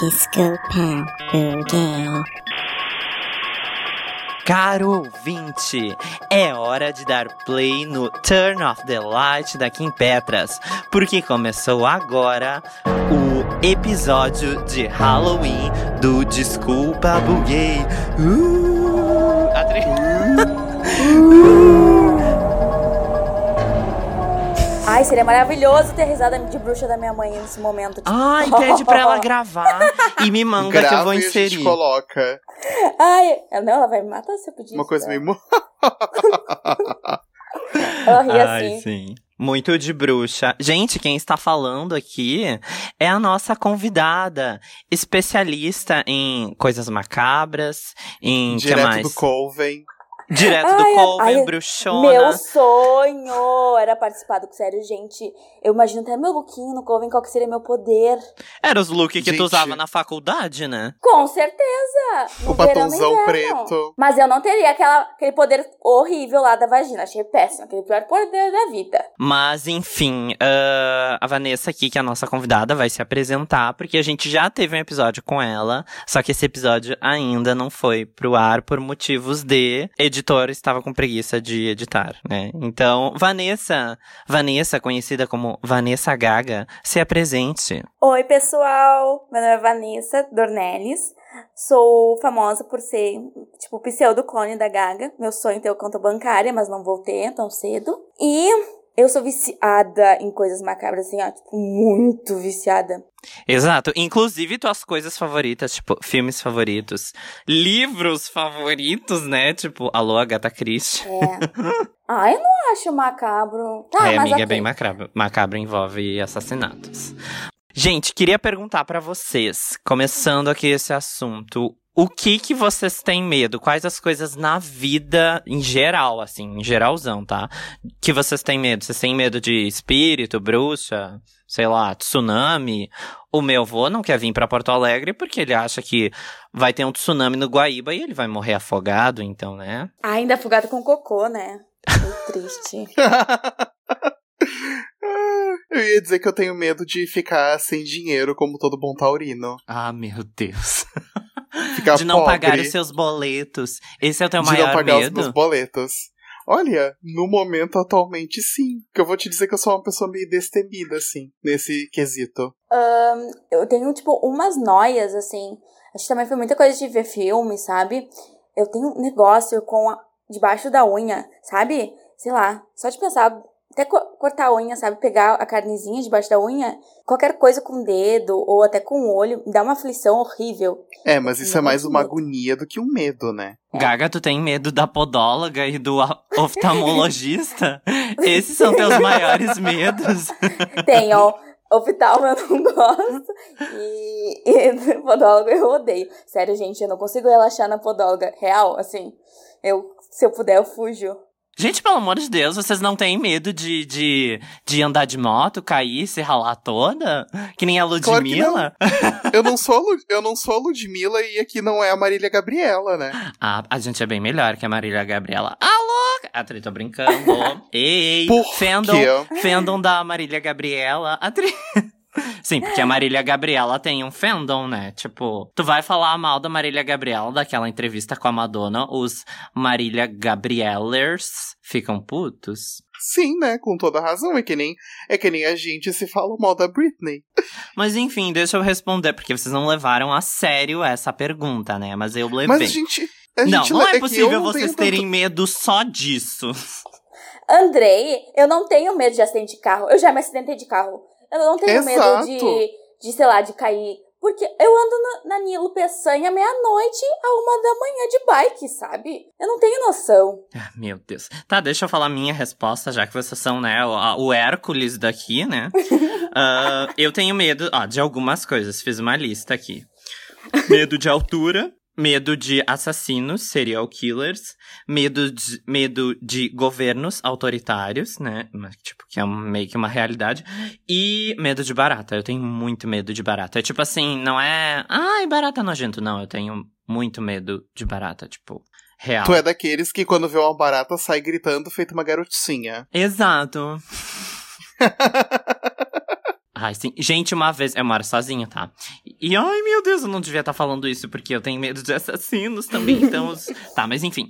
Desculpa, buguei. Caro ouvinte, é hora de dar play no Turn of the Light da Kim Petras, porque começou agora o episódio de Halloween do Desculpa Buguei. Uh, Adri... Ai, seria maravilhoso ter risada de bruxa da minha mãe nesse momento. Tipo, Ai, pede pra ela gravar e me manda que eu vou e a gente inserir. coloca Ai, ela- não, ela vai me matar se eu pedir uma isso coisa meio... Ela ri Ai, assim. sim. Muito de bruxa. Gente, quem está falando aqui é a nossa convidada, especialista em coisas macabras, em que Direto mais? do Colven. Direto Ai, do Colven, ai, bruxona. Meu sonho era participar do sério, gente. Eu imagino até meu lookinho no Coven, qual que seria meu poder. Era os looks que Gente. tu usava na faculdade, né? Com certeza! No O inverno. preto. Mas eu não teria aquela, aquele poder horrível lá da vagina. Achei péssimo. Aquele pior poder da vida. Mas, enfim, ah, a Vanessa aqui, que é a nossa convidada, vai se apresentar, porque a gente já teve um episódio com ela, só que esse episódio ainda não foi pro ar por motivos de editor estava com preguiça de editar, né? Então, Vanessa, Vanessa, conhecida como Vanessa Gaga, se apresente. Oi, pessoal. Meu nome é Vanessa Dornelles. Sou famosa por ser, tipo, pseudo-clone da Gaga. Meu sonho é ter conta bancária, mas não vou ter tão cedo. E eu sou viciada em coisas macabras, assim, ó. Tipo, muito viciada. Exato. Inclusive tuas coisas favoritas, tipo, filmes favoritos, livros favoritos, né? Tipo, Alô, Agatha Christie. É. ah, eu não acho macabro. Tá, é, mas amiga, é bem macabro. Macabro envolve assassinatos. Gente, queria perguntar pra vocês, começando aqui esse assunto, o que que vocês têm medo? Quais as coisas na vida, em geral, assim, em geralzão, tá? Que vocês têm medo? Vocês têm medo de espírito, bruxa, sei lá, tsunami? O meu avô não quer vir pra Porto Alegre porque ele acha que vai ter um tsunami no Guaíba e ele vai morrer afogado, então, né? Ah, ainda afogado com cocô, né? Que triste. Eu ia dizer que eu tenho medo de ficar sem dinheiro como todo bom taurino. Ah, meu Deus. Ficar de não pobre, pagar os seus boletos. Esse é o teu de maior não pagar os medo? meus boletos. Olha, no momento atualmente sim. Porque eu vou te dizer que eu sou uma pessoa meio destemida, assim, nesse quesito. Ahn, eu tenho, tipo, umas noias, assim. Acho que também foi muita coisa de ver filme, sabe? Eu tenho um negócio com a, debaixo da unha, sabe? Sei lá, só de pensar, até co- cortar a unha, sabe? Pegar a carnezinha debaixo da unha, qualquer coisa com o dedo ou até com o olho, me dá uma aflição horrível. É, mas isso é mais uma medo. agonia do que um medo, né? Gaga, tu tem medo da podóloga e do oftalmologista? Esses são teus maiores medos? Tenho. Oftalmo eu não gosto. E, e podólogo eu odeio. Sério, gente, eu não consigo relaxar na podóloga. Real, assim. Eu, se eu puder, eu fujo. Gente, pelo amor de Deus, vocês não têm medo de, de, de andar de moto, cair, se ralar toda? Que nem a Claro que Ludmilla? Eu não sou eu não sou a Ludmilla e aqui não é a Marília Gabriela, né? Ah, a gente é bem melhor que a Marília Gabriela. Alô? A Tri, tô brincando. Ei, Por fandom, fandom da Marília Gabriela. A Tri... Sim, porque a Marília Gabriela tem um fandom, né? Tipo, tu vai falar mal da Marília Gabriela daquela entrevista com a Madonna, os Marília Gabrielers ficam putos. Sim, né? Com toda razão. É que nem, é que nem a gente se fala mal da Britney. Mas enfim, deixa eu responder, porque vocês não levaram a sério essa pergunta, né? Mas eu levei. Mas a gente. A não, gente não é que possível vocês terem medo só disso. Andrei, eu não tenho medo de acidente de carro. Eu já me acidentei de carro. Eu não tenho medo Exato. de, de, sei lá, de cair. Porque eu ando na, na Nilo Peçanha meia-noite a uma da manhã de bike, sabe? Eu não tenho noção. Ah, meu Deus. Tá, deixa eu falar minha resposta, já que vocês são, né, o, a- o Hércules daqui, né? Ah, eu tenho medo, ó, de algumas coisas. Fiz uma lista aqui. Medo de altura. Medo de assassinos, serial killers. Medo de, medo de governos autoritários, né? Mas, Tipo, que é meio que uma realidade. E medo de barata. Eu tenho muito medo de barata. É tipo assim, não é. Ai, barata nojento. Não, eu tenho muito medo de barata, tipo. Real. Tu é daqueles que quando vê uma barata sai gritando feito uma garotinha. Exato. Ai, sim. Gente, uma vez. Eu moro sozinho, tá? E ai meu Deus, eu não devia estar falando isso porque eu tenho medo de assassinos também. Então, tá, mas enfim.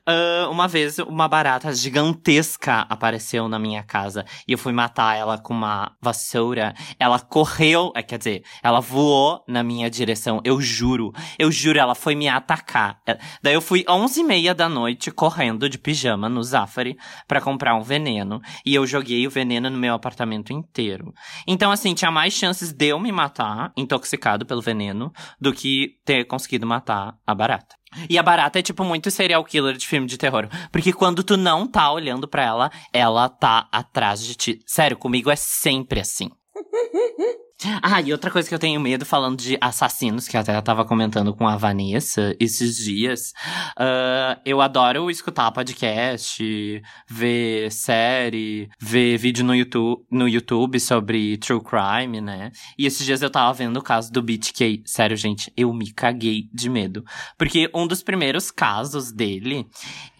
Uh, uma vez uma barata gigantesca apareceu na minha casa e eu fui matar ela com uma vassoura. Ela correu, é, quer dizer, ela voou na minha direção. Eu juro, eu juro, ela foi me atacar. É, daí eu fui onze e meia da noite correndo de pijama no Zafari para comprar um veneno e eu joguei o veneno no meu apartamento inteiro. Então assim tinha mais chances de eu me matar intoxicado pelo veneno do que ter conseguido matar a barata. E a barata é tipo muito serial killer de filme de terror. Porque quando tu não tá olhando para ela, ela tá atrás de ti. Sério, comigo é sempre assim. Ah, e outra coisa que eu tenho medo, falando de assassinos, que até eu tava comentando com a Vanessa esses dias. Uh, eu adoro escutar podcast, ver série, ver vídeo no YouTube, no YouTube sobre true crime, né? E esses dias eu tava vendo o caso do BTK. Sério, gente, eu me caguei de medo. Porque um dos primeiros casos dele,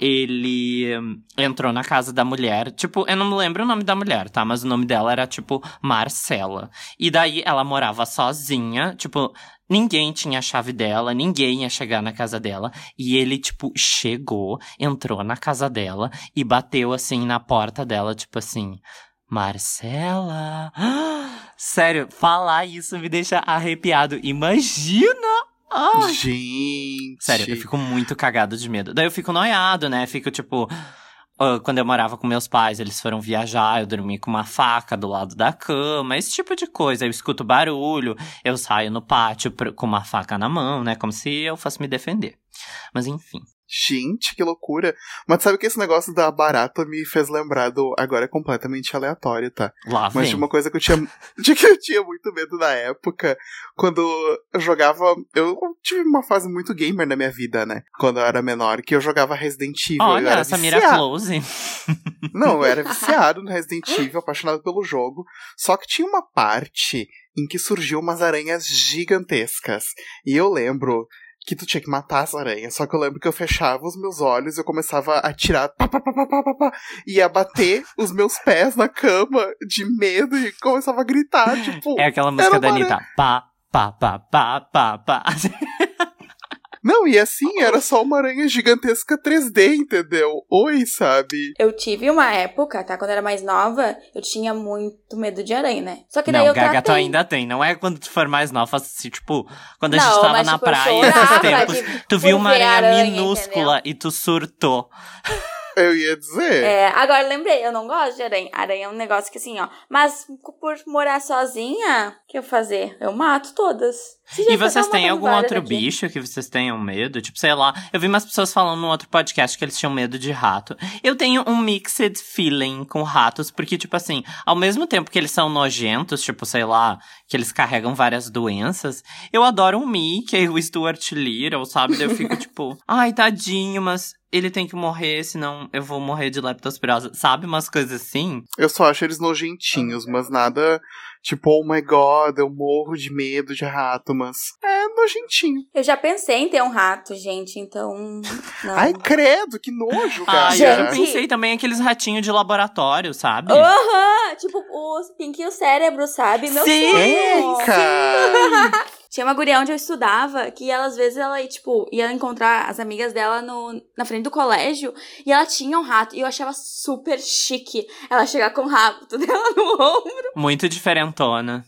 ele hum, entrou na casa da mulher. Tipo, eu não me lembro o nome da mulher, tá? Mas o nome dela era, tipo, Marcela. E daí Aí ela morava sozinha, tipo, ninguém tinha a chave dela, ninguém ia chegar na casa dela. E ele, tipo, chegou, entrou na casa dela e bateu assim na porta dela, tipo assim. Marcela. Sério, falar isso me deixa arrepiado. Imagina! Ai. Gente. Sério, eu fico muito cagado de medo. Daí eu fico noiado, né? Fico tipo. Uh, quando eu morava com meus pais, eles foram viajar, eu dormi com uma faca do lado da cama, esse tipo de coisa. Eu escuto barulho, eu saio no pátio com uma faca na mão, né? Como se eu fosse me defender. Mas enfim. Gente, que loucura. Mas sabe que esse negócio da barata me fez lembrar do. Agora é completamente aleatório, tá? Lá Mas tinha uma coisa que eu tinha. de que eu tinha muito medo na época. Quando eu jogava. Eu tive uma fase muito gamer na minha vida, né? Quando eu era menor, que eu jogava Resident Evil. Olha, eu essa mira close. Não, eu era viciado no Resident Evil, apaixonado pelo jogo. Só que tinha uma parte em que surgiu umas aranhas gigantescas. E eu lembro que tu tinha que matar as aranhas. Só que eu lembro que eu fechava os meus olhos e eu começava a tirar pá, pá, pá, pá, pá, pá, e a bater os meus pés na cama de medo e começava a gritar, tipo. É aquela música da Anitta. Pá, pá, pá, pá, pá, pá. Não, e assim, era só uma aranha gigantesca 3D, entendeu? Oi, sabe? Eu tive uma época, tá? Quando eu era mais nova, eu tinha muito medo de aranha, né? Só que daí não, eu Gaga, tratei... tu ainda tem. Não é quando tu for mais nova, assim, tipo, quando a Não, gente tava mas, na tipo, eu praia esses tempos, de- tu viu uma aranha, aranha, minúscula e tu surtou. Eu ia dizer. É, agora lembrei, eu não gosto de aranha. Aranha é um negócio que assim, ó. Mas por morar sozinha, o que eu fazer? Eu mato todas. Esses E vocês têm algum outro aqui. bicho que vocês tenham medo? Tipo, sei lá, eu vi umas pessoas falando num outro podcast que eles tinham medo de rato. Eu tenho um mixed feeling com ratos, porque, tipo assim, ao mesmo tempo que eles são nojentos, tipo, sei lá, que eles carregam várias doenças, eu adoro o Mickey, o Stuart Little, sabe? Daí eu fico, tipo, ai, tadinho, mas ele tem que morrer, senão eu vou morrer de leptospirose. Sabe? Umas coisas assim. Eu só acho eles nojentinhos, mas nada tipo, oh my god, eu morro de medo de rato, mas é nojentinho. Eu já pensei em ter um rato, gente, então. Não. Ai, credo, que nojo, Ai, cara. eu Gente. pensei também aqueles ratinhos de laboratório, sabe? Aham! Tipo, os Pink e o cérebro, sabe? Meu Sim! sonho. Eca! Tinha uma guria onde eu estudava que ela, às vezes, ela, tipo, ia encontrar as amigas dela no, na frente do colégio e ela tinha um rato. E eu achava super chique ela chegar com o rato dela no ombro. Muito diferentona.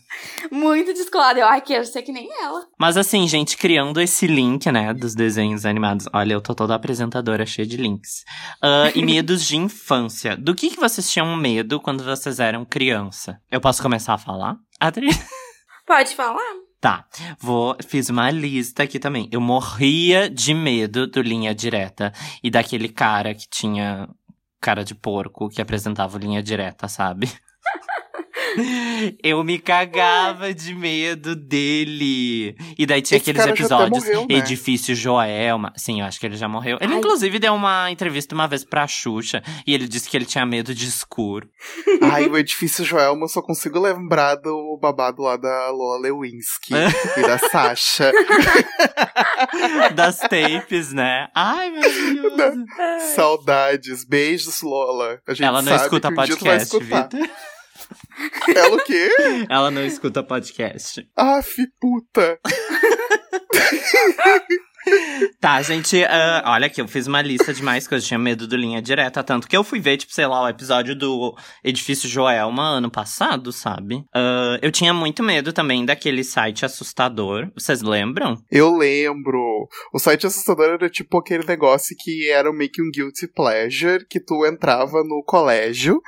Muito descolada. Eu, ai, quero ser que nem ela. Mas assim, gente, criando esse link, né, dos desenhos animados. Olha, eu tô toda apresentadora cheia de links. Ah, e medos de infância. Do que, que vocês tinham medo quando vocês eram criança? Eu posso começar a falar? Adri? Pode falar? Tá, vou, fiz uma lista aqui também. Eu morria de medo do Linha Direta e daquele cara que tinha cara de porco que apresentava Linha Direta, sabe? Eu me cagava de medo dele. E daí tinha Esse aqueles episódios morreu, né? Edifício Joelma. Sim, eu acho que ele já morreu. Ele, Ai. inclusive, deu uma entrevista uma vez pra Xuxa e ele disse que ele tinha medo de escuro. Ai, o edifício Joelma, eu só consigo lembrar do babado lá da Lola Lewinsky e da Sasha. Das tapes, né? Ai, maravilhoso. Saudades. Beijos, Lola. A gente Ela não escuta um podcast. Vitor. Ela o quê? Ela não escuta podcast. Aff, puta. Tá, gente, ah, olha aqui, eu fiz uma lista de mais coisas, tinha medo do linha direta, tanto que eu fui ver, tipo, sei lá, o episódio do Edifício Joelma ano passado, sabe? Ah, eu tinha muito medo também daquele site assustador, vocês lembram? Eu lembro. O site assustador era tipo aquele negócio que era meio que um guilty pleasure, que tu entrava no colégio,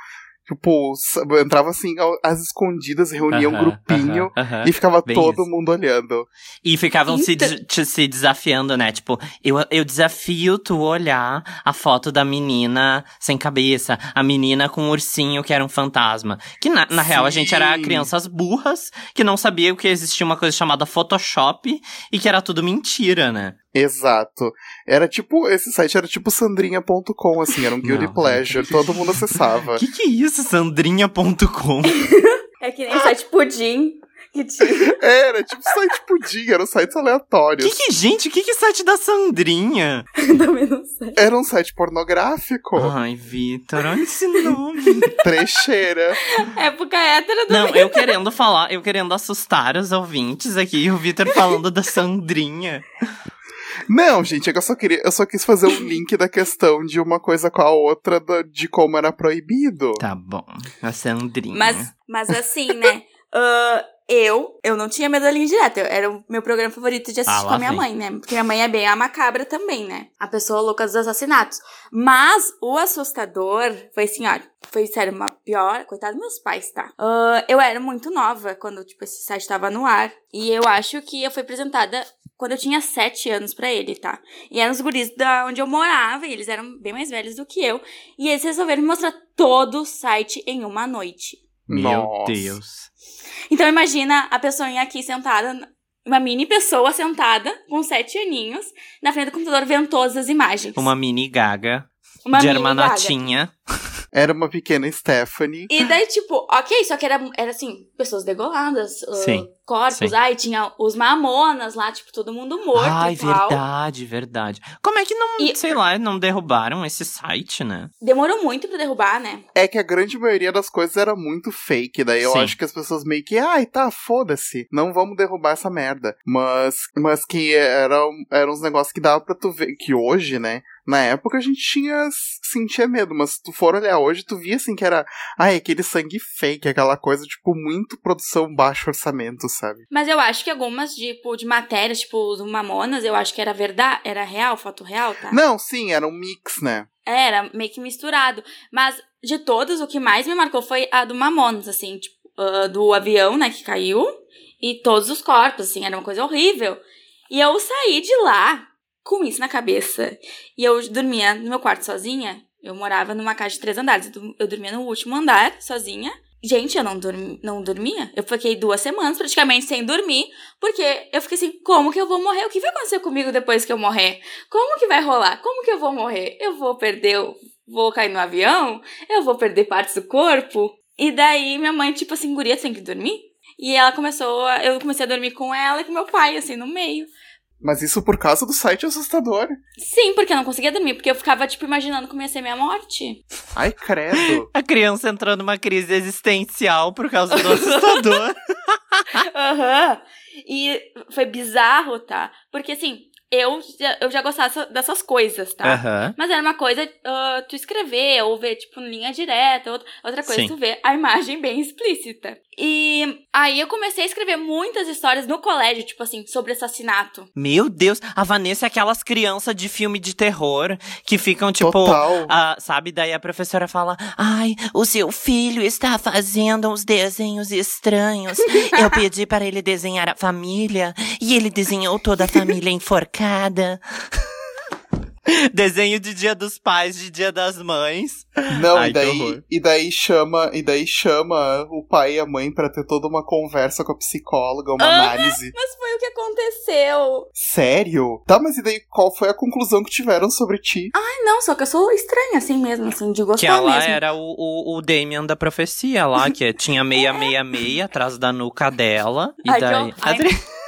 tipo, entrava assim, às escondidas, reunia um Aham, grupinho aham, aham. e ficava bem todo isso. mundo olhando. E ficavam se, te- se desafiando, né? Tipo, eu, eu desafio tu olhar a foto da menina sem cabeça, a menina com um ursinho que era um fantasma. Que na, na real a gente era crianças burras que não sabia que existia uma coisa chamada Photoshop e que era tudo mentira, né? Exato. Era tipo, esse site era tipo sandrinha.com, assim, era um guilty Não, pleasure, todo mundo acessava. Que que é isso, sandrinha.com? É que nem site pudim que tinha. Era tipo site pudim, eram sites aleatórios. que que, gente, o que que é site da Sandrinha? Também não sei. Era um site pornográfico. Ai, Vitor, olha esse nome. Trecheira. Época hétero do Não, eu querendo falar, eu querendo assustar os ouvintes aqui, e o Vitor falando da Sandrinha. Não, gente, é que eu só queria, eu só quis fazer um link da questão de uma coisa com a outra de como era proibido. Tá bom, a Sandrinha. Mas, mas assim, né? ah, eu, eu não tinha medo da linha direta. Eu- era o meu programa favorito de assistir Ah, com a minha vem. mãe, né? Porque minha mãe é bem a macabra também, né? A pessoa louca dos assassinatos. Mas o assustador foi assim, olha. Foi, sério, uma pior. Coitado dos meus pais, tá? Ah, eu era muito nova quando, tipo, esse site tava no ar. E eu acho que eu fui apresentada quando eu tinha sete anos pra ele, tá? E eram os guris da onde eu morava, e eles eram bem mais velhos do que eu. E eles resolveram me mostrar todo o site em uma noite. Meu Nossa. Deus. Então imagina a pessoinha aqui sentada, uma mini pessoa sentada, com sete aninhos, na frente do computador vendo todas as imagens. Uma mini gaga Uma de mini gaga. hermanotinha. Era uma pequena Stephanie. E daí, tipo, ok, só que era, era assim, pessoas degoladas, uh, Sim, corpos, sim. ai, tinha os mamonas lá, tipo, todo mundo morto Ai, e tal. verdade, verdade. Como é que não, E- sei lá, não derrubaram esse site, né? Demorou muito pra derrubar, né? É que a grande maioria das coisas era muito fake, daí eu Sim. acho que as pessoas meio que, ai, tá, foda-se, não vamos derrubar essa merda. Mas, mas que eram, eram uns negócios que dava pra tu ver, que hoje, né, na época a gente tinha, sentia medo, mas se tu for olhar hoje, tu via assim que era, ai, aquele sangue fake, aquela coisa, tipo, muito produção baixo orçamento, sabe? Mas eu acho que algumas, tipo, de matérias, tipo, do Mamonas, eu acho que era verdade, era real, foto real, tá? Não, sim, era um mix, né? Era meio que misturado. Mas de todas, o que mais me marcou foi a do Mamonas, assim, tipo, ah, do avião, né, que caiu. E todos os corpos, assim, era uma coisa horrível. E eu saí de lá com isso na cabeça. E eu dormia no meu quarto sozinha. Eu morava numa casa de três andares. Eu dormia no último andar, sozinha. Gente, eu não, dormi, não dormia. Eu fiquei duas semanas praticamente sem dormir. Porque eu fiquei assim, como que eu vou morrer? O que vai acontecer comigo depois que eu morrer? Como que vai rolar? Como que eu vou morrer? Eu vou perder, o- vou cair no avião? Eu vou perder partes do corpo? E daí minha mãe, tipo assim, guria, tem que dormir? E ela começou, eu comecei a dormir com ela e com meu pai, assim, no meio. Mas isso por causa do site assustador. Sim, porque eu não conseguia dormir, porque eu ficava, tipo, imaginando como ia ser minha morte. Ai, credo. A criança entrando numa crise existencial por causa do assustador. Aham. E foi bizarro, tá? Porque assim, eu, já- eu já gostava dessa- dessas coisas, tá? Aham. Mas era uma coisa ah, tu escrever ou ver, tipo, em linha direta. Outra, outra coisa Sim. tu ver a imagem bem explícita. E aí eu comecei a escrever muitas histórias no colégio, tipo assim, sobre assassinato. Meu Deus, a Vanessa é aquelas crianças de filme de terror que ficam tipo. Total. ah, sabe, daí a professora fala: Ai, o seu filho está fazendo uns desenhos estranhos. Eu pedi para ele desenhar a família e ele desenhou toda a família enforcada. Desenho de Dia dos Pais, de Dia das Mães. Não, Ai, e que daí, e daí chama, e daí chama o pai e a mãe pra ter toda uma conversa com a psicóloga, uma Aham. análise. Mas foi o que aconteceu. Sério? Tá, mas e daí qual foi a conclusão que tiveram sobre ti? Ai, não, só que eu sou estranha assim mesmo, assim, de gostar Que ela mesmo. era o, o, o Damien da profecia lá, que tinha meia, meia, meia atrás da nuca dela. E Ai, que daí. horror. Ai.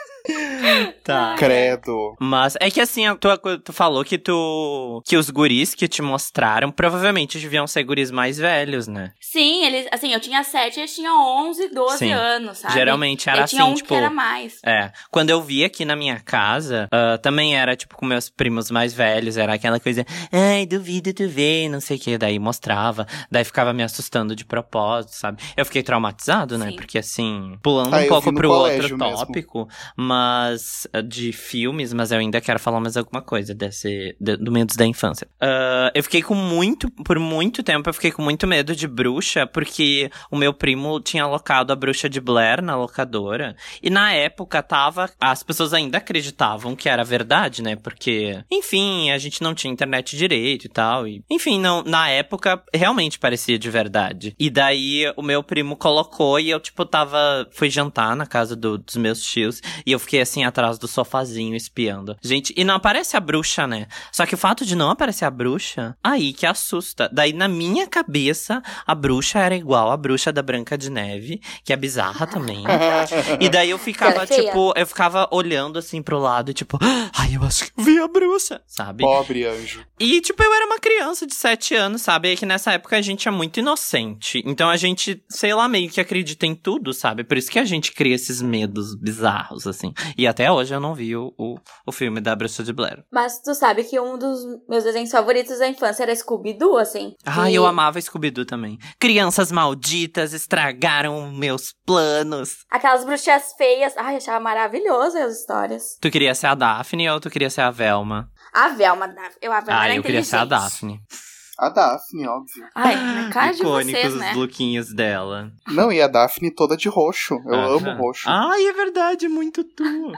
Tá. Credo. Mas é que assim, tu, tu falou que tu. que os guris que te mostraram provavelmente deviam ser guris mais velhos, né? Sim, eles, assim, eu tinha 7, eles tinham 11, 12 Sim. anos, sabe? Geralmente era tinha assim, um tipo. que era mais. É, quando eu vi aqui na minha casa, ah, também era, tipo, com meus primos mais velhos, era aquela coisa, ai, duvido tu ver, não sei o que, daí mostrava, daí ficava me assustando de propósito, sabe? Eu fiquei traumatizado, né, Sim. porque assim, pulando Ah, um eu pouco pro outro mesmo. tópico, mas, ah, de filmes, mas eu ainda quero falar mais alguma coisa desse, de- do medo da infância. Ah, eu fiquei com muito, por muito tempo, eu fiquei com muito medo de bruxa, porque o meu primo tinha alocado a bruxa de Blair na locadora, e na época tava. As pessoas ainda acreditavam que era verdade, né? Porque, enfim, a gente não tinha internet direito e tal. E, enfim, não, na época realmente parecia de verdade. E daí o meu primo colocou e eu, tipo, tava. Fui jantar na casa do- dos meus tios e eu fiquei assim atrás do sofazinho espiando. Gente, e não aparece a bruxa, né? Só que o fato de não aparecer a bruxa, aí que assusta. Daí na minha cabeça, a bruxa era igual a bruxa da Branca de Neve, que é bizarra também. E daí eu ficava, é tipo, eu ficava olhando assim pro lado, tipo, ai, eu acho que eu vi a bruxa, sabe? Pobre anjo. E, tipo, eu era uma criança de 7 anos, sabe? E que nessa época a gente é muito inocente. Então a gente, sei lá, meio que acredita em tudo, sabe? Por isso que a gente cria esses medos bizarros, assim. E até hoje eu não vi o, o, o filme da Bruxa de Blair. Mas tu sabe que um dos meus desenhos favoritos da infância era Scooby-Doo, assim. Ah, E- eu amava Scooby-Doo também. Crianças malditas estragaram meus planos. Aquelas bruxas feias. Ai, eu achava maravilhoso as histórias. Tu queria ser a Daphne ou tu queria ser a Velma? A Velma, eu a Velma Ah, eu queria ser a. Daphne. A Daphne, óbvio. Ai, na cara de Icônicos vocês, os né? lookinhos dela. Não, e a Daphne toda de roxo. Eu amo roxo. Ai, é verdade, muito tu.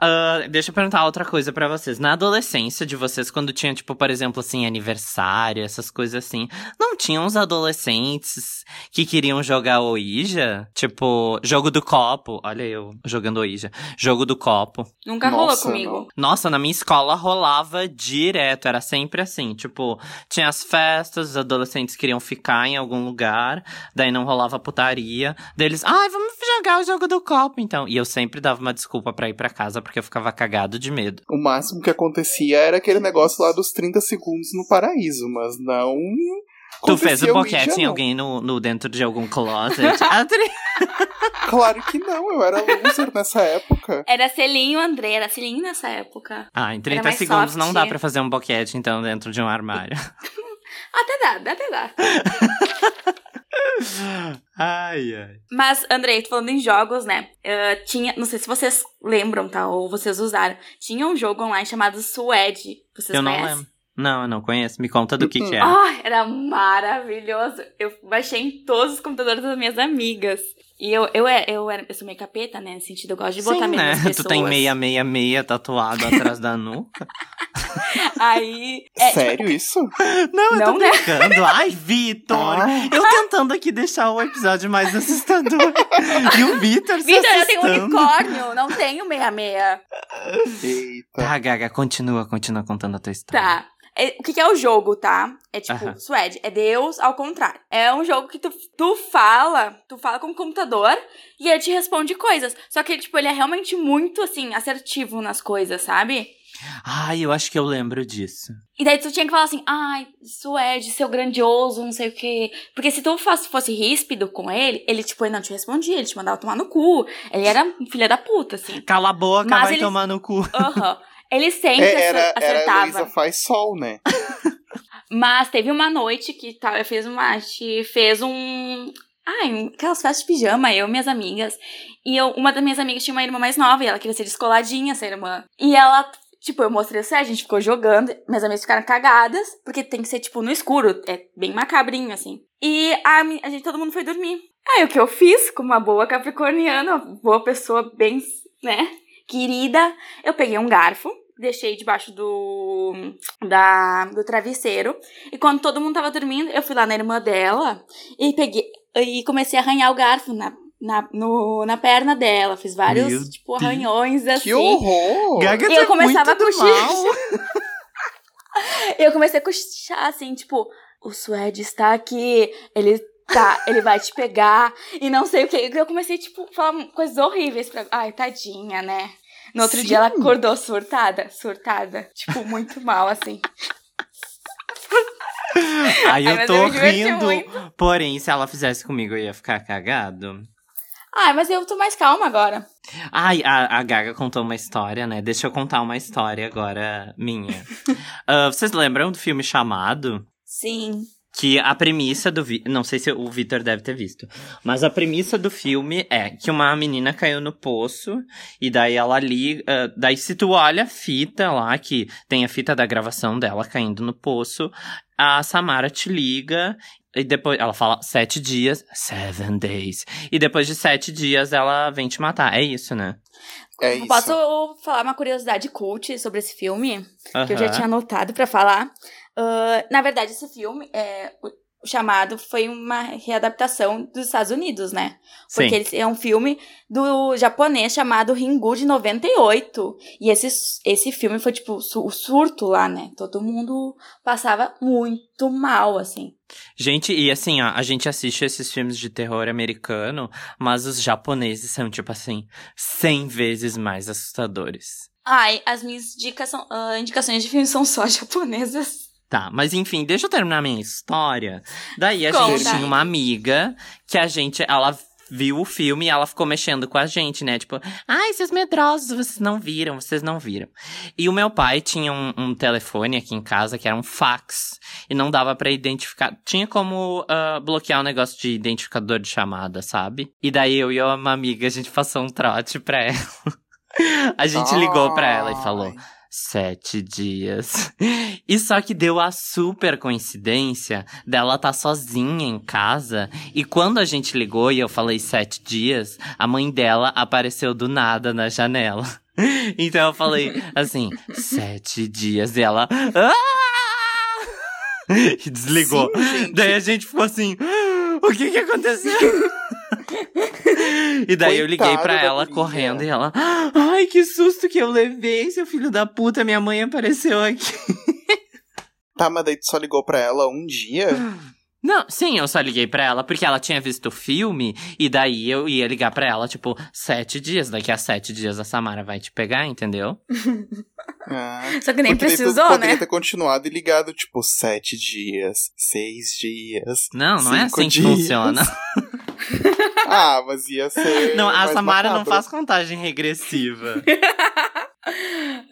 Ah, deixa eu perguntar outra coisa pra vocês. Na adolescência de vocês, quando tinha, tipo, por exemplo, assim, aniversário, essas coisas assim, não tinham uns adolescentes que queriam jogar Ouija? Tipo, jogo do copo. Olha eu jogando Ouija. Jogo do copo. Nunca rolou Nossa, comigo. não. Nossa, na minha escola rolava direto, era sempre assim, tipo, tinha as festas, os adolescentes queriam ficar em algum lugar, daí não rolava putaria, daí eles, ai, vamos jogar o jogo do copo, então. E eu sempre dava uma desculpa pra ir pra casa, porque eu ficava cagado de medo. O máximo que acontecia era aquele negócio lá dos 30 segundos no paraíso, mas não. tu fez o boquete Ouija, em não. alguém no, no dentro de algum closet? Claro que não, eu era loser nessa época. Era selinho, André. Era selinho nessa época. ah, em 30 mais segundos não dá soft. pra fazer um boquete, então, dentro de um armário. Até dá, até dá. ai, ai. Mas, Andrei, tô falando em jogos, né? Eh, tinha, não sei se vocês lembram, tá? Ou vocês usaram. Tinha um jogo online chamado Suede. Vocês Eu não conhecem? lembro. Não, eu não conheço. Me conta do que que é. Ah, era maravilhoso. Eu baixei em todos os computadores das minhas amigas. E eu, eu, é- eu, era, eu sou meio capeta, né? No sentido, eu gosto de botar Sim, né? pessoas. Tu tem 666 tatuado atrás da nuca. Aí. é, tipo, Sério isso? Não, eu Não, tô né? brincando. Ai, Vitor! Ah. Eu tentando aqui deixar o episódio mais assustador. e o Vitor se Vitor, eu tenho um unicórnio, não tenho 66. Eita. Tá, Gaga, continua, continua contando a tua história. Tá. É, o que, que é o jogo, tá? É tipo, Aham. Suede, é Deus ao contrário. É um jogo que tu, tu fala, tu fala com o computador e ele te responde coisas. Só que, tipo, ele é realmente muito, assim, assertivo nas coisas, sabe? Ai, eu acho que eu lembro disso. E daí tu tinha que falar assim, ai, Suede, seu grandioso, não sei o quê. Porque se tu fosse, fosse ríspido com ele, ele, tipo, ele não te respondia, ele te mandava tomar no cu. Ele era um filho da puta, assim. Cala a boca, Mas vai eles- tomar no cu. Aham. Ele sempre É, era, acer- era acertava. Heloísa faz sol, né? Mas teve uma noite que tá, eu fiz uma. A gente fez um. Ai, aquelas festas de pijama, eu e minhas amigas. E eu, uma das minhas amigas tinha uma irmã mais nova e ela queria ser descoladinha, essa irmã. E ela, tipo, eu mostrei o a gente ficou jogando, minhas amigas ficaram cagadas, porque tem que ser, tipo, no escuro, é bem macabrinho, assim. E a, a gente, todo mundo foi dormir. Aí o que eu fiz, como uma boa capricorniana, boa pessoa bem, né, querida, eu peguei um garfo, deixei debaixo do, da, do travesseiro. E quando todo mundo tava dormindo, eu fui lá na irmã dela e peguei e comecei a arranhar o garfo na, na, no, na perna dela. Fiz vários, Meu tipo, arranhões assim. Que horror! Gaga E eu tá começava muito a cochichar. E eu comecei a cochichar assim, tipo, o Suede está aqui, ele tá, ele vai te pegar e não sei o que. Eu comecei, tipo, a falar coisas horríveis pra. Ai, tadinha, né? No outro Sim. dia ela acordou surtada, surtada. Tipo, muito mal, assim. Ai, eu mas tô eu rindo. muito. Porém, se ela fizesse comigo, eu ia ficar cagado. Ai, mas eu tô mais calma agora. Ai, a, a Gaga contou uma história, né? Deixa eu contar uma história agora minha. Ah, vocês lembram do filme Chamado? Sim. Que a premissa do. Vi não sei se o Victor deve ter visto. Mas a premissa do filme é que uma menina caiu no poço. E daí ela ali. ah, daí, se tu olha a fita lá, que tem a fita da gravação dela caindo no poço, a Samara te liga. E depois ela fala sete dias, seven days. E depois de sete dias ela vem te matar. É isso, né? É isso. Posso falar uma curiosidade cult sobre esse filme? Que eu já tinha anotado pra falar. Ah, na verdade, esse filme, é, o chamado, foi uma readaptação dos Estados Unidos, né? Porque Sim. ele é um filme do japonês chamado Ringu de 98. E esse, esse filme foi, tipo, o surto lá, né? Todo mundo passava muito mal, assim. Gente, e assim, ó, a gente assiste esses filmes de terror americano, mas os japoneses são, tipo assim, 100 vezes mais assustadores. Ai, as minhas dicas são, ah, indicações de filmes são só japonesas. Tá, mas enfim, deixa eu terminar minha história. Daí a Conta. gente tinha uma amiga que a gente, ela viu o filme e ela ficou mexendo com a gente, né? Tipo, ai, seus medrosos, vocês não viram, vocês não viram. E o meu pai tinha um, um telefone aqui em casa que era um fax e não dava pra identificar. Tinha como ah, bloquear o negócio de identificador de chamada, sabe? E daí eu e uma amiga, a gente passou um trote pra ela. A gente ligou pra ela e falou. Sete dias. E só que deu a super coincidência dela tá sozinha em casa. E quando a gente ligou e eu falei sete dias, a mãe dela apareceu do nada na janela. Então eu falei assim, sete dias. E ela. "Ah!" E desligou. Sim. Daí a gente ficou assim. "Ah, O que que aconteceu? E daí eu liguei da ela correndo e ela. Ai, que susto que eu levei, seu filho da puta, minha mãe apareceu aqui. Tá, mas daí tu só ligou pra ela um dia? Não, sim, eu só liguei pra ela porque ela tinha visto o filme e daí eu ia ligar pra ela, tipo, sete dias. Daqui a sete dias a Samara vai te pegar, entendeu? Ah. Só que nem Porque daí tu precisou, poderia né? ter continuado e ligado, tipo, sete dias, seis dias. Não, não é assim que dias. funciona. Ah, mas ia ser. Não, a Samara não faz contagem regressiva.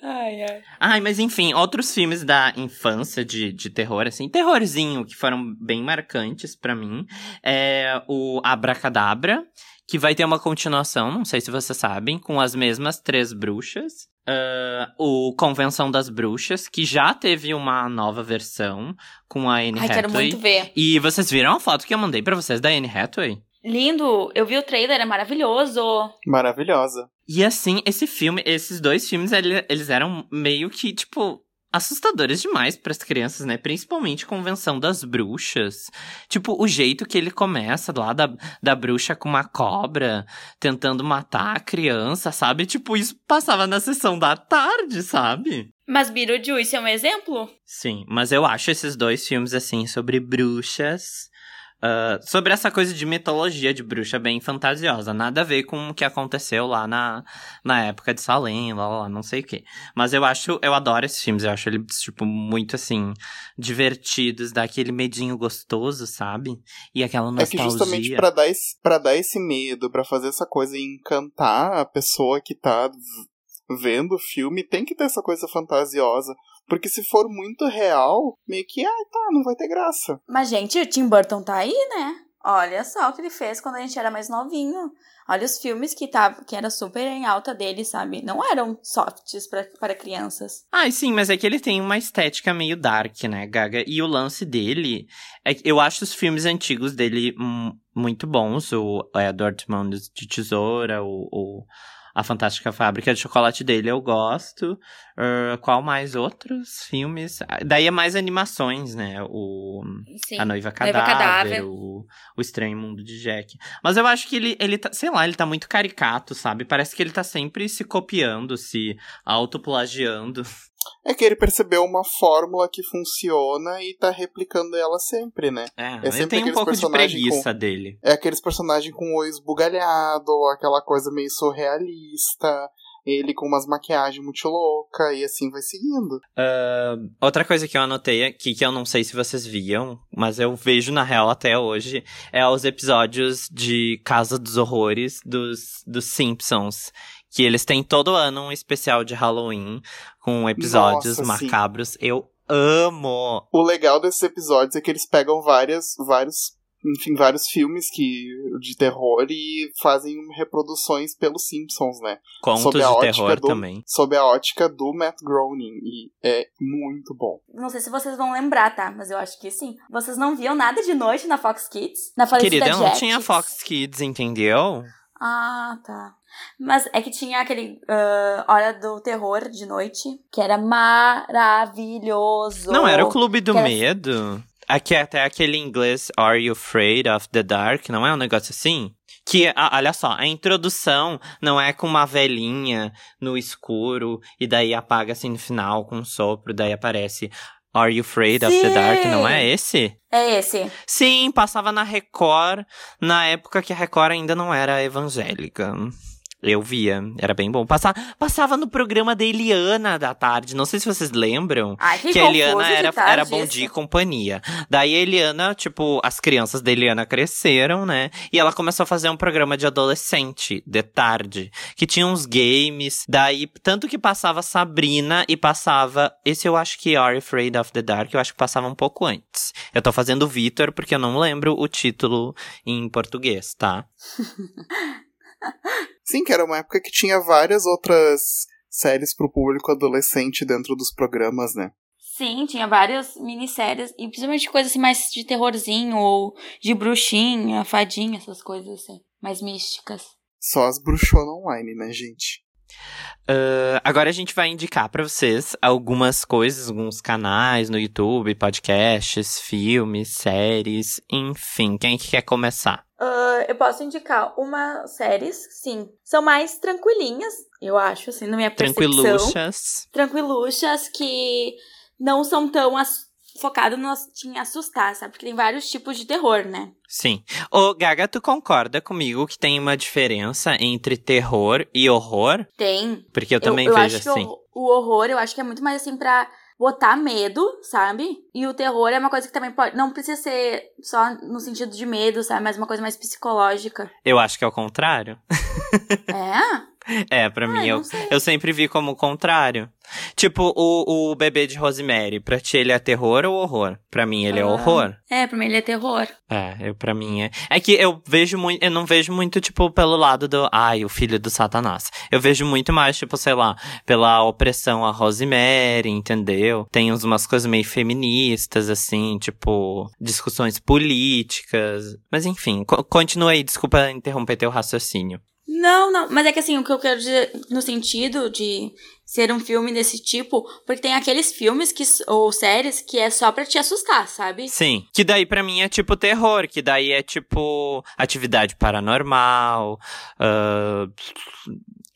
Ai, ai. Ai, mas enfim, outros filmes da infância de, de terror, assim, terrorzinho, que foram bem marcantes pra mim, é o Abracadabra, que vai ter uma continuação, não sei se vocês sabem, com as mesmas três bruxas. Ah, o Convenção das Bruxas, que já teve uma nova versão com a Anne Ai, quero Hathaway. muito ver. E vocês viram a foto que eu mandei pra vocês da Anne Hathaway? Lindo, eu vi o trailer, é maravilhoso. Maravilhosa. E assim, esse filme, esses dois filmes, ele- eles eram meio que, tipo, assustadores demais para as crianças, né? Principalmente Convenção das Bruxas. Tipo, o jeito que ele começa lá da, da bruxa com uma cobra tentando matar a criança, sabe? Tipo, isso passava na sessão da tarde, sabe? Mas Beetlejuice é um exemplo? Sim, mas eu acho esses dois filmes, assim, sobre bruxas. Ah, sobre essa coisa de mitologia de bruxa bem fantasiosa. Nada a ver com o que aconteceu lá na, na época de Salem, lá, lá, lá, não sei o quê. Mas eu acho, eu adoro esses filmes. Eu acho eles, tipo, muito, assim, divertidos. Dá aquele medinho gostoso, sabe? E aquela É que nostalgia. justamente pra dar, esse, pra dar esse medo, pra fazer essa coisa e encantar a pessoa que tá vendo o filme, tem que ter essa coisa fantasiosa. Porque se for muito real, meio que, ah, tá, não vai ter graça. Mas, gente, o Tim Burton tá aí, né? Olha só o que ele fez quando a gente era mais novinho. Olha os filmes que, tava, que era super em alta dele, sabe? Não eram softs para crianças. Ah, sim, mas é que ele tem uma estética meio dark, né, Gaga? E o lance dele. É eu acho os filmes antigos dele muito bons. O Edward Mãos de Tesoura, o, o- A Fantástica Fábrica de Chocolate dele eu gosto. Ah, qual mais outros filmes? Ah, Daí é mais animações, né? O Sim. A Noiva Noiva Cadáver, Cadáver. O, o Estranho Mundo de Jack. Mas eu acho que ele, ele tá, sei lá, ele tá muito caricato, sabe? Parece que ele tá sempre se copiando, se autoplagiando. É que ele percebeu uma fórmula que funciona e tá replicando ela sempre, né? É, É sempre tenho um aqueles pouco de preguiça dele. É aqueles personagens com o olho esbugalhado, aquela coisa meio surrealista. ele com umas maquiagens muito louca e assim vai seguindo. Uh, outra coisa que eu anotei aqui, que eu não sei se vocês viam, mas eu vejo na real até hoje, é os episódios de Casa dos Horrores dos, dos Simpsons. Que eles têm todo ano um especial de Halloween com episódios Nossa, sim. macabros. Eu amo! O legal desses episódios é que eles pegam várias, vários, enfim, vários filmes que, de terror e fazem reproduções pelos Simpsons, né? Contos Sob a de terror do- também. Sob a ótica do Matt Groening. E é muito bom. Não sei se vocês vão lembrar, tá? Mas eu acho que sim. Vocês não viam nada de noite na Fox Kids? Na Querida, eu não tinha Fox Kids, entendeu? Ah, tá. Mas é que tinha aquele ah, Hora do Terror de noite, que era maravilhoso. Não, era o Clube do era- Medo. Aqui até aquele inglês Are You Afraid of the Dark, não é um negócio assim? Que, ah, olha só, a introdução não é com uma velhinha no escuro e daí apaga assim no final com um sopro, daí aparece Are You Afraid of the Dark, não é esse? É esse. Sim, passava na Record, na época que a Record ainda não era evangélica. Eu via, era bem bom. Passava, passava no programa da Eliana da tarde, não sei se vocês lembram. Ai, que, Que a Eliana era, era Bom. Dia e Companhia. Daí a Eliana, tipo, as crianças da Eliana cresceram, né? E ela começou a fazer um programa de adolescente, de tarde, que tinha uns games. Daí, tanto que passava Sabrina e passava. Esse eu acho que Are Afraid of the Dark, eu acho que passava um pouco antes. Eu tô fazendo Vitor porque eu não lembro o título em português, tá? Sim, que era uma época que tinha várias outras séries pro público adolescente dentro dos programas, né? Sim, tinha várias minisséries, e principalmente coisas assim mais de terrorzinho, ou de bruxinha, fadinha, essas coisas assim, mais místicas. Só as bruxonas online, né, gente? Ah, agora a gente vai indicar pra vocês algumas coisas, alguns canais no YouTube, podcasts, filmes, séries, enfim. Quem que quer começar? Ah, eu posso indicar umas séries, sim. São mais tranquilinhas, eu acho, assim, na minha percepção. Tranquiluchas. Tranquiluchas que não são tão ass- focado no, em assustar, sabe? Porque tem vários tipos de terror, né? Sim. Ô, Gaga, tu concorda comigo que tem uma diferença entre terror e horror? Tem. Porque eu, também eu vejo acho assim. Que o, o horror, eu acho que é muito mais assim pra botar medo, sabe? E o terror é uma coisa que também pode. Não precisa ser só no sentido de medo, sabe? Mas uma coisa mais psicológica. Eu acho que é o contrário. É? É, pra mim, eu eu, não sei. eu sempre vi como o contrário. Tipo, o, o bebê de Rosemary, pra ti ele é terror ou horror? Pra mim ele é Ah. horror. É, pra mim ele é terror. É, eu, pra mim é. É que eu vejo muito. Eu não vejo muito, tipo, pelo lado do. Ai, o filho do Satanás. Eu vejo muito mais, tipo, sei lá, pela opressão a Rosemary, entendeu? Tem umas coisas meio feministas, assim, tipo, discussões políticas. Mas enfim, co- continua aí, desculpa interromper teu raciocínio. Não, não, mas é que assim, o que eu quero dizer no sentido de ser um filme desse tipo, porque tem aqueles filmes que, ou séries que é só pra te assustar, sabe? Sim. Que daí pra mim é tipo terror, que daí é tipo atividade paranormal, ah,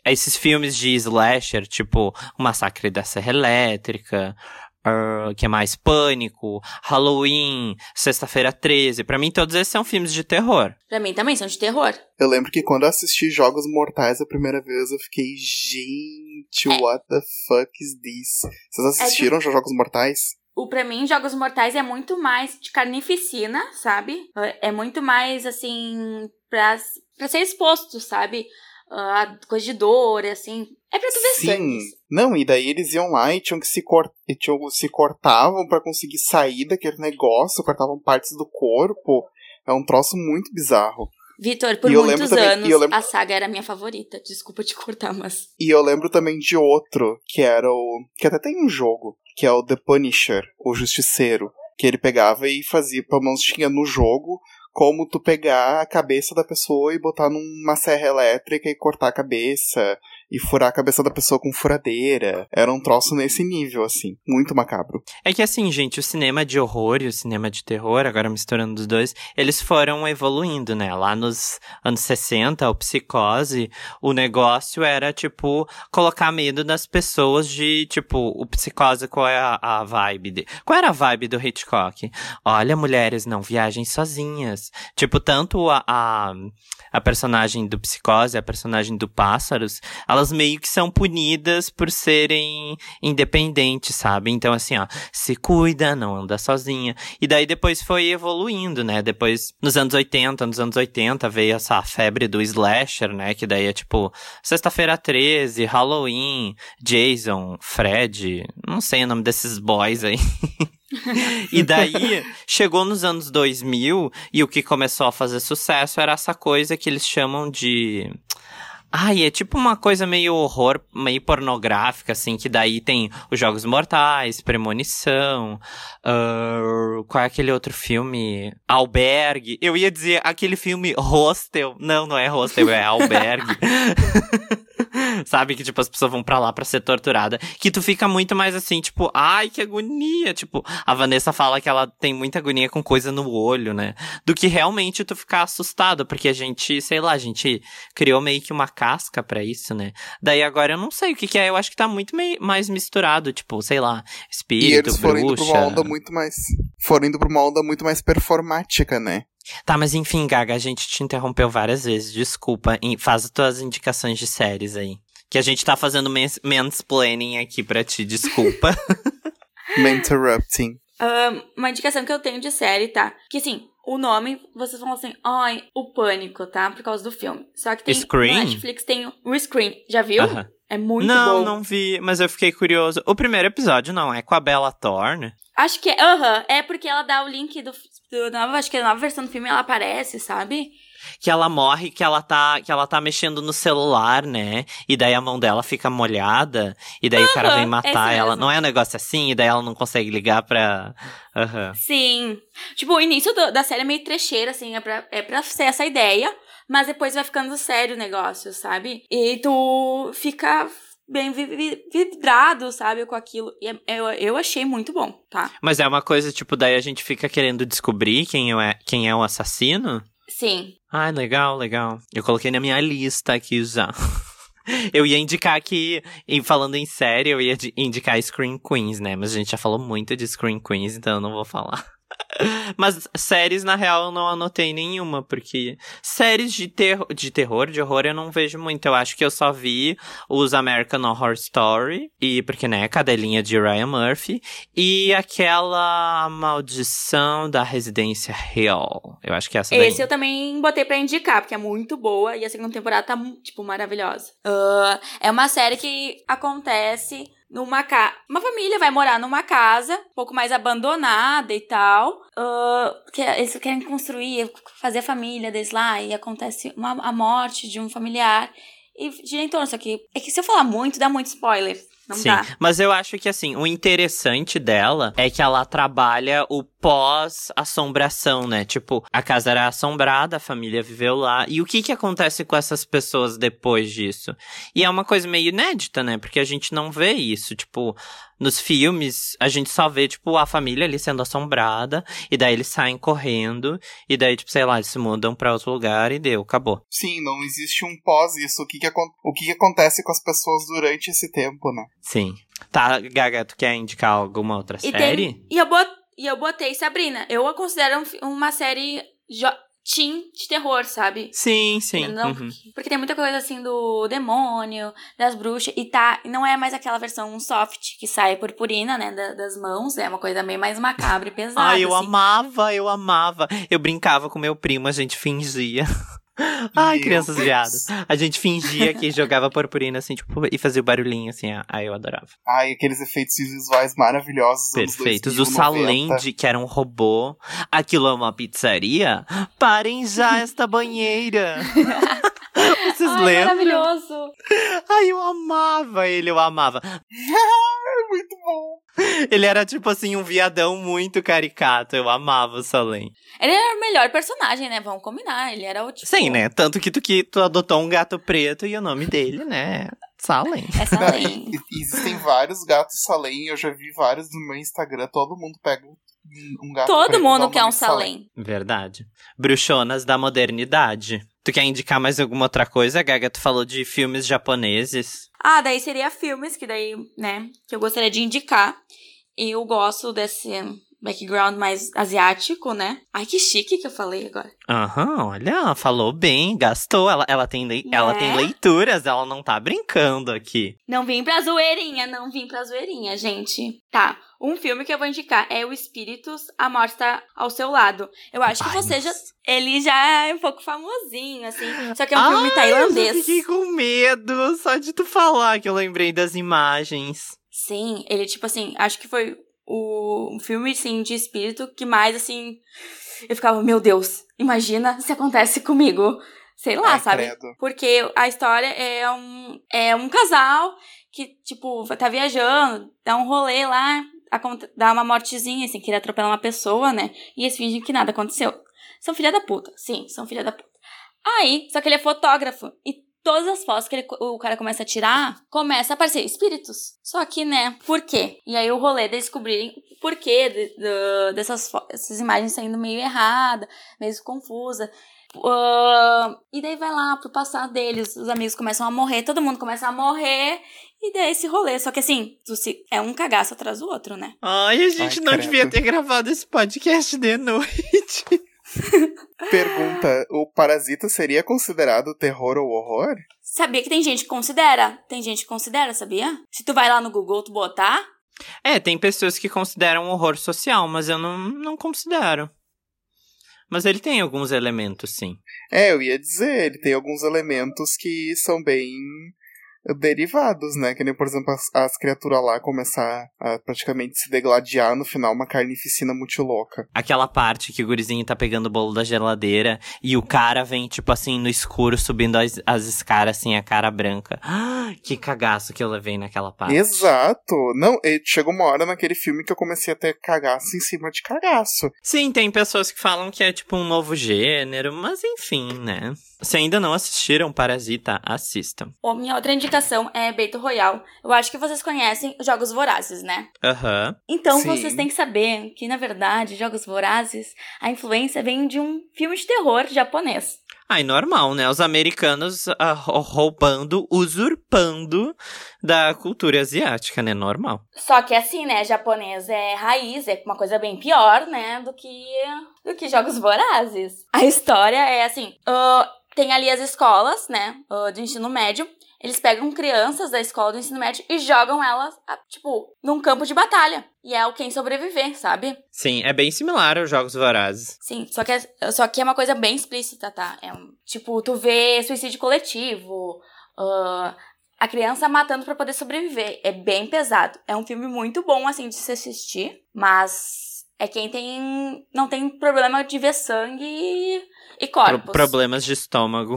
esses filmes de slasher, tipo O Massacre da Serra Elétrica, ah, que é mais pânico, Halloween, Sexta-feira 13. Pra mim todos esses são filmes de terror. Pra mim também são de terror. Eu lembro que quando eu assisti Jogos Mortais a primeira vez, eu fiquei, gente, É. what the fuck is this? Vocês assistiram Jogos Mortais? O pra mim, Jogos Mortais é muito mais de carnificina, sabe? É muito mais assim pra, pra ser exposto, sabe? A coisa de dor, assim. É pra tu ver Sim. sangue. Não, e daí eles iam lá e tinham que se, cor... tinham, se cortavam pra conseguir sair daquele negócio, cortavam partes do corpo. É um troço muito bizarro. Vitor, por muitos também- anos, lembro- a saga era a minha favorita. Desculpa te cortar, mas. E eu lembro também de outro, que era o. que até tem um jogo, que é o The Punisher, o Justiceiro. Que ele pegava e fazia, pelo menos tinha no jogo, como tu pegar a cabeça da pessoa e botar numa serra elétrica e cortar a cabeça. E furar a cabeça da pessoa com furadeira. Era um troço nesse nível, assim. Muito macabro. É que assim, gente, o cinema de horror e o cinema de terror, agora misturando os dois, eles foram evoluindo, né? Lá nos anos 60, o Psicose, o negócio era, tipo, colocar medo nas pessoas de, tipo, o Psicose, qual é a, a vibe? De... Qual era a vibe do Hitchcock? Olha, mulheres, não viajem sozinhas. Tipo, tanto a, a, a personagem do Psicose, a personagem do Pássaros, elas meio que são punidas por serem independentes, sabe? Então, assim, ó, se cuida, não anda sozinha. E daí depois foi evoluindo, né? Depois, nos anos 80, nos anos 80, veio essa febre do slasher, né? Que daí é tipo, sexta-feira 13, Halloween, Jason, Fred, não sei o nome desses boys aí. e daí, chegou nos anos 2000 e o que começou a fazer sucesso era essa coisa que eles chamam de. Ai, é tipo uma coisa meio horror, meio pornográfica, assim, que daí tem os Jogos Mortais, Premonição, uh, qual é aquele outro filme? Albergue. Eu ia dizer aquele filme Hostel. Não, não é Hostel, é Albergue. Sabe? Que, tipo, as pessoas vão pra lá pra ser torturada. Que tu fica muito mais assim, tipo, ai, que agonia. Tipo, a Vanessa fala que ela tem muita agonia com coisa no olho, né? Do que realmente tu ficar assustado. Porque a gente, sei lá, a gente criou meio que uma casca para isso, né? Daí agora eu não sei o que, que é. Eu acho que tá muito meio, mais misturado. Tipo, sei lá, espírito, e eles foram bruxa. indo pra uma onda muito mais. Foram indo pra uma onda muito mais performática, né? Tá, mas enfim, Gaga, a gente te interrompeu várias vezes. Desculpa. Faz as tuas indicações de séries aí. Que a gente tá fazendo mans mansplaining aqui pra ti, desculpa. Interrupting. Uh, uma indicação que eu tenho de série, tá? Que assim, o nome, vocês vão assim, ai, o pânico, tá? Por causa do filme. Só que tem Scream? no Netflix tem o Scream. Já viu? Uh -huh. É muito não, bom. Não, não vi, mas eu fiquei curioso. O primeiro episódio não é com a Bella Thorne? Acho que é, aham. Uh -huh, é porque ela dá o link do, do nova, acho que a nova versão do filme ela aparece, sabe? que ela morre, que ela tá, que ela tá mexendo no celular, né? E daí a mão dela fica molhada, e daí uhum, o cara vem matar ela. mesmo. Não é um negócio assim, e daí ela não consegue ligar pra. Uhum. Sim. Tipo, o início do, da série é meio trecheira, assim, é pra, é pra ser essa ideia, mas depois vai ficando sério o negócio, sabe? E tu fica bem vidrado, sabe, com aquilo. E eu, eu achei muito bom, tá? Mas é uma coisa, tipo, daí a gente fica querendo descobrir quem é, quem é o assassino? Sim. Ah, legal, legal. Eu coloquei na minha lista aqui já. Eu ia indicar aqui, e falando em série, eu ia indicar Screen Queens, né? Mas a gente já falou muito de Screen Queens, então eu não vou falar. Mas séries, na real, eu não anotei nenhuma, porque séries de, ter de terror, de horror, eu não vejo muito. Eu acho que eu só vi os American Horror Story, e porque, né, cadelinha de Ryan Murphy, e aquela maldição da Residência Hill. Eu acho que é essa daí. Esse eu também botei pra indicar, porque é muito boa, e a segunda temporada tá, tipo, maravilhosa. Uh, é uma série que acontece numa casa. Uma família vai morar numa casa, um pouco mais abandonada e tal. Uh, que eles querem construir, fazer a família deles lá, e acontece uma, a morte de um familiar. E gira em torno, só que. É que se eu falar muito, dá muito spoiler. Não Sim, dá. mas eu acho que assim, o interessante dela é que ela trabalha o pós-assombração, né? Tipo, a casa era assombrada, a família viveu lá. E o que que acontece com essas pessoas depois disso? E é uma coisa meio inédita, né? Porque a gente não vê isso. Tipo, nos filmes, a gente só vê, tipo, a família ali sendo assombrada. E daí eles saem correndo. E daí, tipo, sei lá, eles se mudam pra outro lugar e deu, acabou. Sim, não existe um pós isso. O que que, o que que acontece com as pessoas durante esse tempo, né? Sim. Tá, Gaga, tu quer indicar alguma outra E, série? tem, e, eu bot, e eu botei Sabrina. Eu a considero um, uma série jo, teen de terror, sabe? Sim, sim. Não, uhum. porque, tem muita coisa assim do demônio, das bruxas, e tá. Não é mais aquela versão soft que sai purpurina, né? da- das mãos. É uma coisa bem mais macabra e pesada. Ai, eu assim. amava, eu amava. Eu brincava com meu primo, a gente fingia. Ai, Meu crianças Deus. viadas. A gente fingia que jogava purpurina assim, tipo, e fazia o barulhinho assim. ah, Ai, eu adorava. Ai, aqueles efeitos visuais maravilhosos. Perfeitos. 2000, O 90. Salend, que era um robô. Aquilo é uma pizzaria? Parem já esta banheira. Vocês Ai, lembram? maravilhoso! Ai, eu amava ele, eu amava. É muito bom. Ele era tipo assim, um viadão muito caricato. Eu amava o Salem. Ele era o melhor personagem, né? Vamos combinar. Ele era o tipo. Sim, né? Tanto que tu, que tu adotou um gato preto e o nome dele, né? Salem. Lei. e- Existem vários gatos Salem, eu já vi vários no meu Instagram, todo mundo pega um- gato Todo preto mundo quer um Salem. Salem. Verdade. Bruxonas da modernidade. Tu quer indicar mais alguma outra coisa, Gaga? Tu falou de filmes japoneses. Ah, daí seria filmes, que daí, né, que eu gostaria de indicar. Eu gosto desse, background mais asiático, né? Ai, que chique que eu falei agora. Aham, olha, falou bem, gastou. Ela, ela, tem, lei- ela Né? tem leituras, ela não tá brincando aqui. Não vim pra zoeirinha, não vim pra zoeirinha, gente. Tá, um filme que eu vou indicar é O Espíritos, A Morte Tá ao Seu Lado. Eu acho que Ai, você já... Ele já é um pouco famosinho, assim. Só que é um filme Ai, tailandês. Eu fiquei com medo só de tu falar que eu lembrei das imagens. Sim, ele, tipo assim, acho que foi o filme, assim, de espírito que mais, assim... Eu ficava, meu Deus, imagina se acontece comigo. Sei lá, Ai, sabe? credo. Porque a história é um, é um casal que, tipo, tá viajando, dá um rolê lá, dá uma mortezinha, assim, queria atropelar uma pessoa, né? E eles fingem que nada aconteceu. São filha da puta. Sim, são filha da puta. Aí, só que ele é fotógrafo. E todas as fotos que ele- o cara começa a tirar, começa a aparecer espíritos. Só que, né, por quê? E aí o rolê de descobrirem o porquê de- do- dessas essas imagens saindo meio errada, meio confusa. Ah, e daí vai lá pro passado deles, os amigos começam a morrer, todo mundo começa a morrer, e daí esse rolê. Só que assim, é um cagaço atrás do outro, né? Ai, a gente Ai, não credo. devia ter gravado esse podcast de noite. Pergunta: o Parasita seria considerado terror ou horror? Sabia que tem gente que considera? Tem gente que considera, sabia? Se tu vai lá no Google, tu botar, É, tem pessoas que consideram horror social, mas eu não, não considero. Mas ele tem alguns elementos, sim. É, eu ia dizer, ele tem alguns elementos que são bem derivados, né? Que nem, por exemplo, as, as criaturas lá começar a praticamente se degladiar no final, uma carnificina muito louca. Aquela parte que o gurizinho tá pegando o bolo da geladeira e o cara vem, tipo assim, no escuro, subindo as, as escadas, assim, a cara branca. Ah, que cagaço que eu levei naquela parte. Exato! Não, chegou uma hora naquele filme que eu comecei a ter cagaço em cima de cagaço. Sim, tem pessoas que falam que é tipo um novo gênero, mas enfim, né? Se ainda não assistiram Parasita, assistam. Ó, minha outra indicação é Beito Royal. Eu acho que vocês conhecem os Jogos Vorazes, né? Aham. Então Sim. vocês têm que saber que, na verdade, Jogos Vorazes, a influência vem de um filme de terror japonês. Aí, normal, né? Os americanos ah, rou- roubando, usurpando da cultura asiática, né? Normal. Só que assim, né, japonês é raiz, é uma coisa bem pior, né, do que do que Jogos Vorazes. A história é assim, ah, tem ali as escolas, né, ah, de ensino médio. Eles pegam crianças da escola do ensino médio e jogam elas, tipo, num campo de batalha. E é o quem sobreviver, sabe? Sim, é bem similar aos Jogos Vorazes. Sim, só que é, só que é uma coisa bem explícita, tá? É um, tipo, tu vê suicídio coletivo, ah, a criança matando pra poder sobreviver. É bem pesado. É um filme muito bom, assim, de se assistir, mas é quem tem. não tem problema de ver sangue e, e Pro- corpos. problemas de estômago.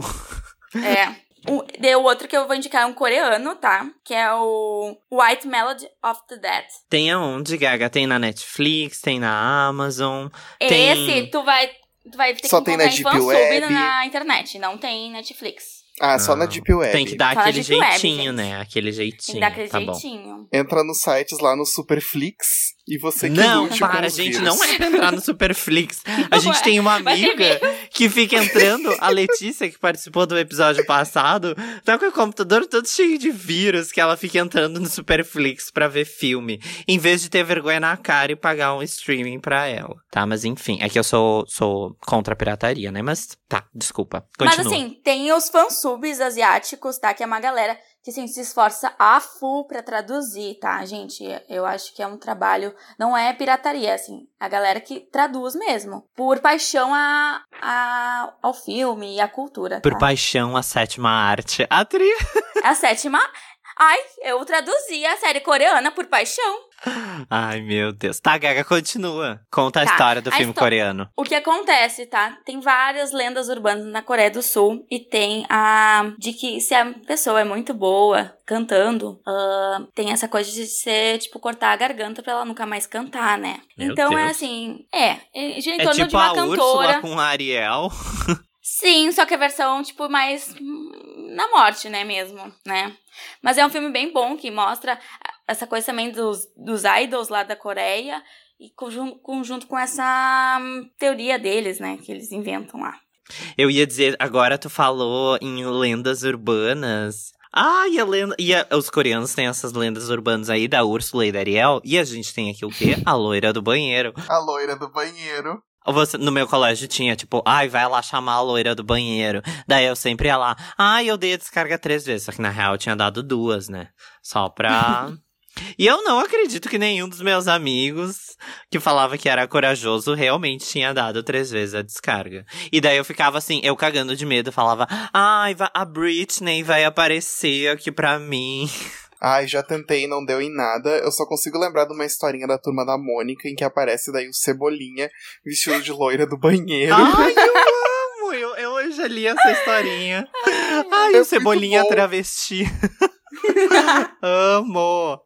É. O, de- o outro que eu vou indicar é um coreano, tá? Que é o White Melody of the Dead. Tem aonde, Gaga? Tem na Netflix, tem na Amazon. Tem- Esse tu vai. Tu vai ter Só que tem na encontrar em Deep Web. na internet, não tem Netflix. Ah, só Ah, na Deep Web. Tem que dar Só aquele Web, jeitinho, gente. né? Aquele Tem jeitinho. que dar aquele tá bom. jeitinho. Entra nos sites lá no Superflix e você que Não, lute com para, os gente, vírus. não é pra entrar no Superflix. A Não gente é. tem uma amiga que fica entrando, a Letícia, que participou do episódio passado, tá com o computador todo cheio de vírus, que ela fica entrando no Superflix pra ver filme, em vez de ter vergonha na cara e pagar um streaming pra ela. Tá, mas enfim, é que eu sou, sou contra a pirataria, né? Mas tá, desculpa. Continua. Mas assim, tem os fansubs asiáticos, tá? Que é uma galera que assim, se esforça a full pra traduzir, tá, gente? Eu acho que é um trabalho, não é pirataria, assim, a galera que traduz mesmo, por paixão a, a, ao filme e à cultura. Por tá? paixão, a sétima arte. A tri... A sétima. Ai, eu traduzi a série coreana por paixão. Ai, meu Deus. Tá, Gaga, continua. Conta a Tá, história do a filme histó- coreano. O que acontece, tá? Tem várias lendas urbanas na Coreia do Sul e tem a de que se a pessoa é muito boa cantando, ah, tem essa coisa de ser, tipo, cortar a garganta pra ela nunca mais cantar, né? Meu então é Deus. assim, é, é gira em É torno de tipo uma a cantora. Úrsula com a Ariel. Sim, só que a versão, tipo, mais hum, na morte, né, mesmo, né? Mas é um filme bem bom que mostra essa coisa também dos, dos idols lá da Coreia e conjun- conjunto com essa hum, teoria deles, né, que eles inventam lá. Eu ia dizer, agora tu falou em lendas urbanas. Ah, e a lenda. E a- os coreanos têm essas lendas urbanas aí da Úrsula e da Ariel. E a gente tem aqui o quê? A loira do banheiro. A loira do banheiro. Você, no meu colégio tinha, tipo, ai, vai lá chamar a loira do banheiro. Daí eu sempre ia lá, ai, eu dei a descarga três vezes. Só que na real eu tinha dado duas, né? Só pra. e eu não acredito que nenhum dos meus amigos que falava que era corajoso realmente tinha dado três vezes a descarga. E daí eu ficava assim, eu cagando de medo, falava, ai, a Britney vai aparecer aqui pra mim. Ai, já tentei, não deu em nada. Eu só consigo lembrar de uma historinha da turma da Mônica em que aparece daí o Cebolinha vestido de loira do banheiro. Ai, eu amo! Eu, eu já li essa historinha. Ai, É o Cebolinha travesti. amo!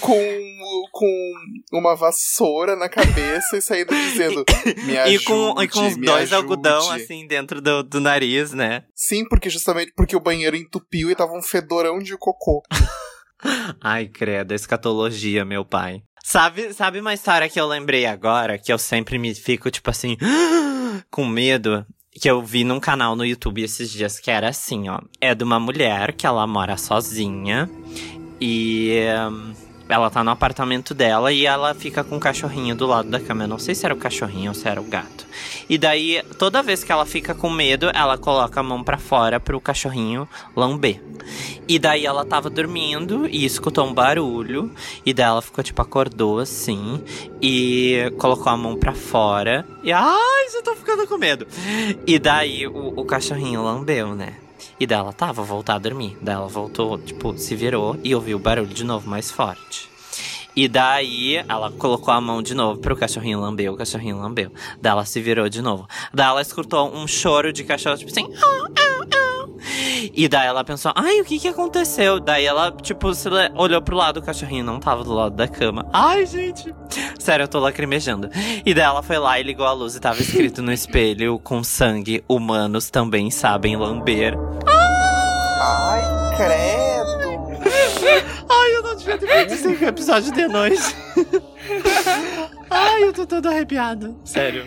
Com, com uma vassoura na cabeça e saindo dizendo: Me ajude, e com, e com os dois ajude." algodão, assim, dentro do, do nariz, né? Sim, porque justamente porque o banheiro entupiu e tava um fedorão de cocô. Ai, credo, escatologia, meu pai. Sabe, sabe uma história que eu lembrei agora, que eu sempre me fico, tipo assim, com medo? Que eu vi num canal no YouTube esses dias, que era assim, ó. É de uma mulher que ela mora sozinha e hum, ela tá no apartamento dela e ela fica com o cachorrinho do lado da cama. Eu não sei se era o cachorrinho ou se era o gato. E daí, toda vez que ela fica com medo, ela coloca a mão pra fora pro cachorrinho lamber. E daí ela tava dormindo e escutou um barulho. E daí ela ficou, tipo, acordou assim. E colocou a mão pra fora. E ai, já tô ficando com medo. E daí o, o cachorrinho lambeu, né? E daí ela tava, voltar a dormir. Daí ela voltou, tipo, se virou e ouviu o barulho de novo mais forte. E daí ela colocou a mão de novo pro cachorrinho lamber, o cachorrinho lambeu. Daí ela se virou de novo. Daí ela escutou um choro de cachorro, tipo assim. E daí ela pensou, ai, o que que aconteceu? Daí ela, tipo, olhou pro lado, o cachorrinho não tava do lado da cama. Ai, gente. Sério, eu tô lacrimejando. E daí ela foi lá e ligou a luz e tava escrito no espelho com sangue: humanos também sabem lamber. Ai, credo! Ai, eu não devia ter feito esse episódio de noite. Ai, eu tô todo arrepiado. Sério.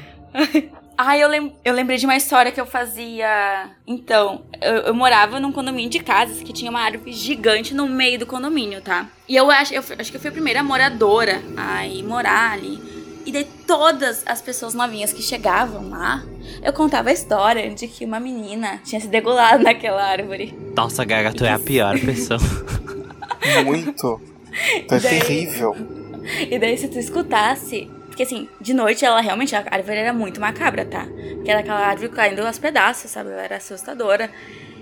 Ai, eu, lem eu lembrei de uma história que eu fazia. Então, eu, eu morava num condomínio de casas que tinha uma árvore gigante no meio do condomínio, tá? E eu acho, eu acho que eu fui a primeira moradora a ir morar ali. E daí todas as pessoas novinhas que chegavam lá, eu contava a história de que uma menina tinha se degolado naquela árvore. Nossa, Gaga, tu é a pior pessoa. Muito. Tu é Daí- terrível. E daí, se tu escutasse. Porque assim, de noite ela realmente, a árvore era muito macabra, tá? Porque era aquela árvore caindo aos pedaços, sabe? Ela era assustadora.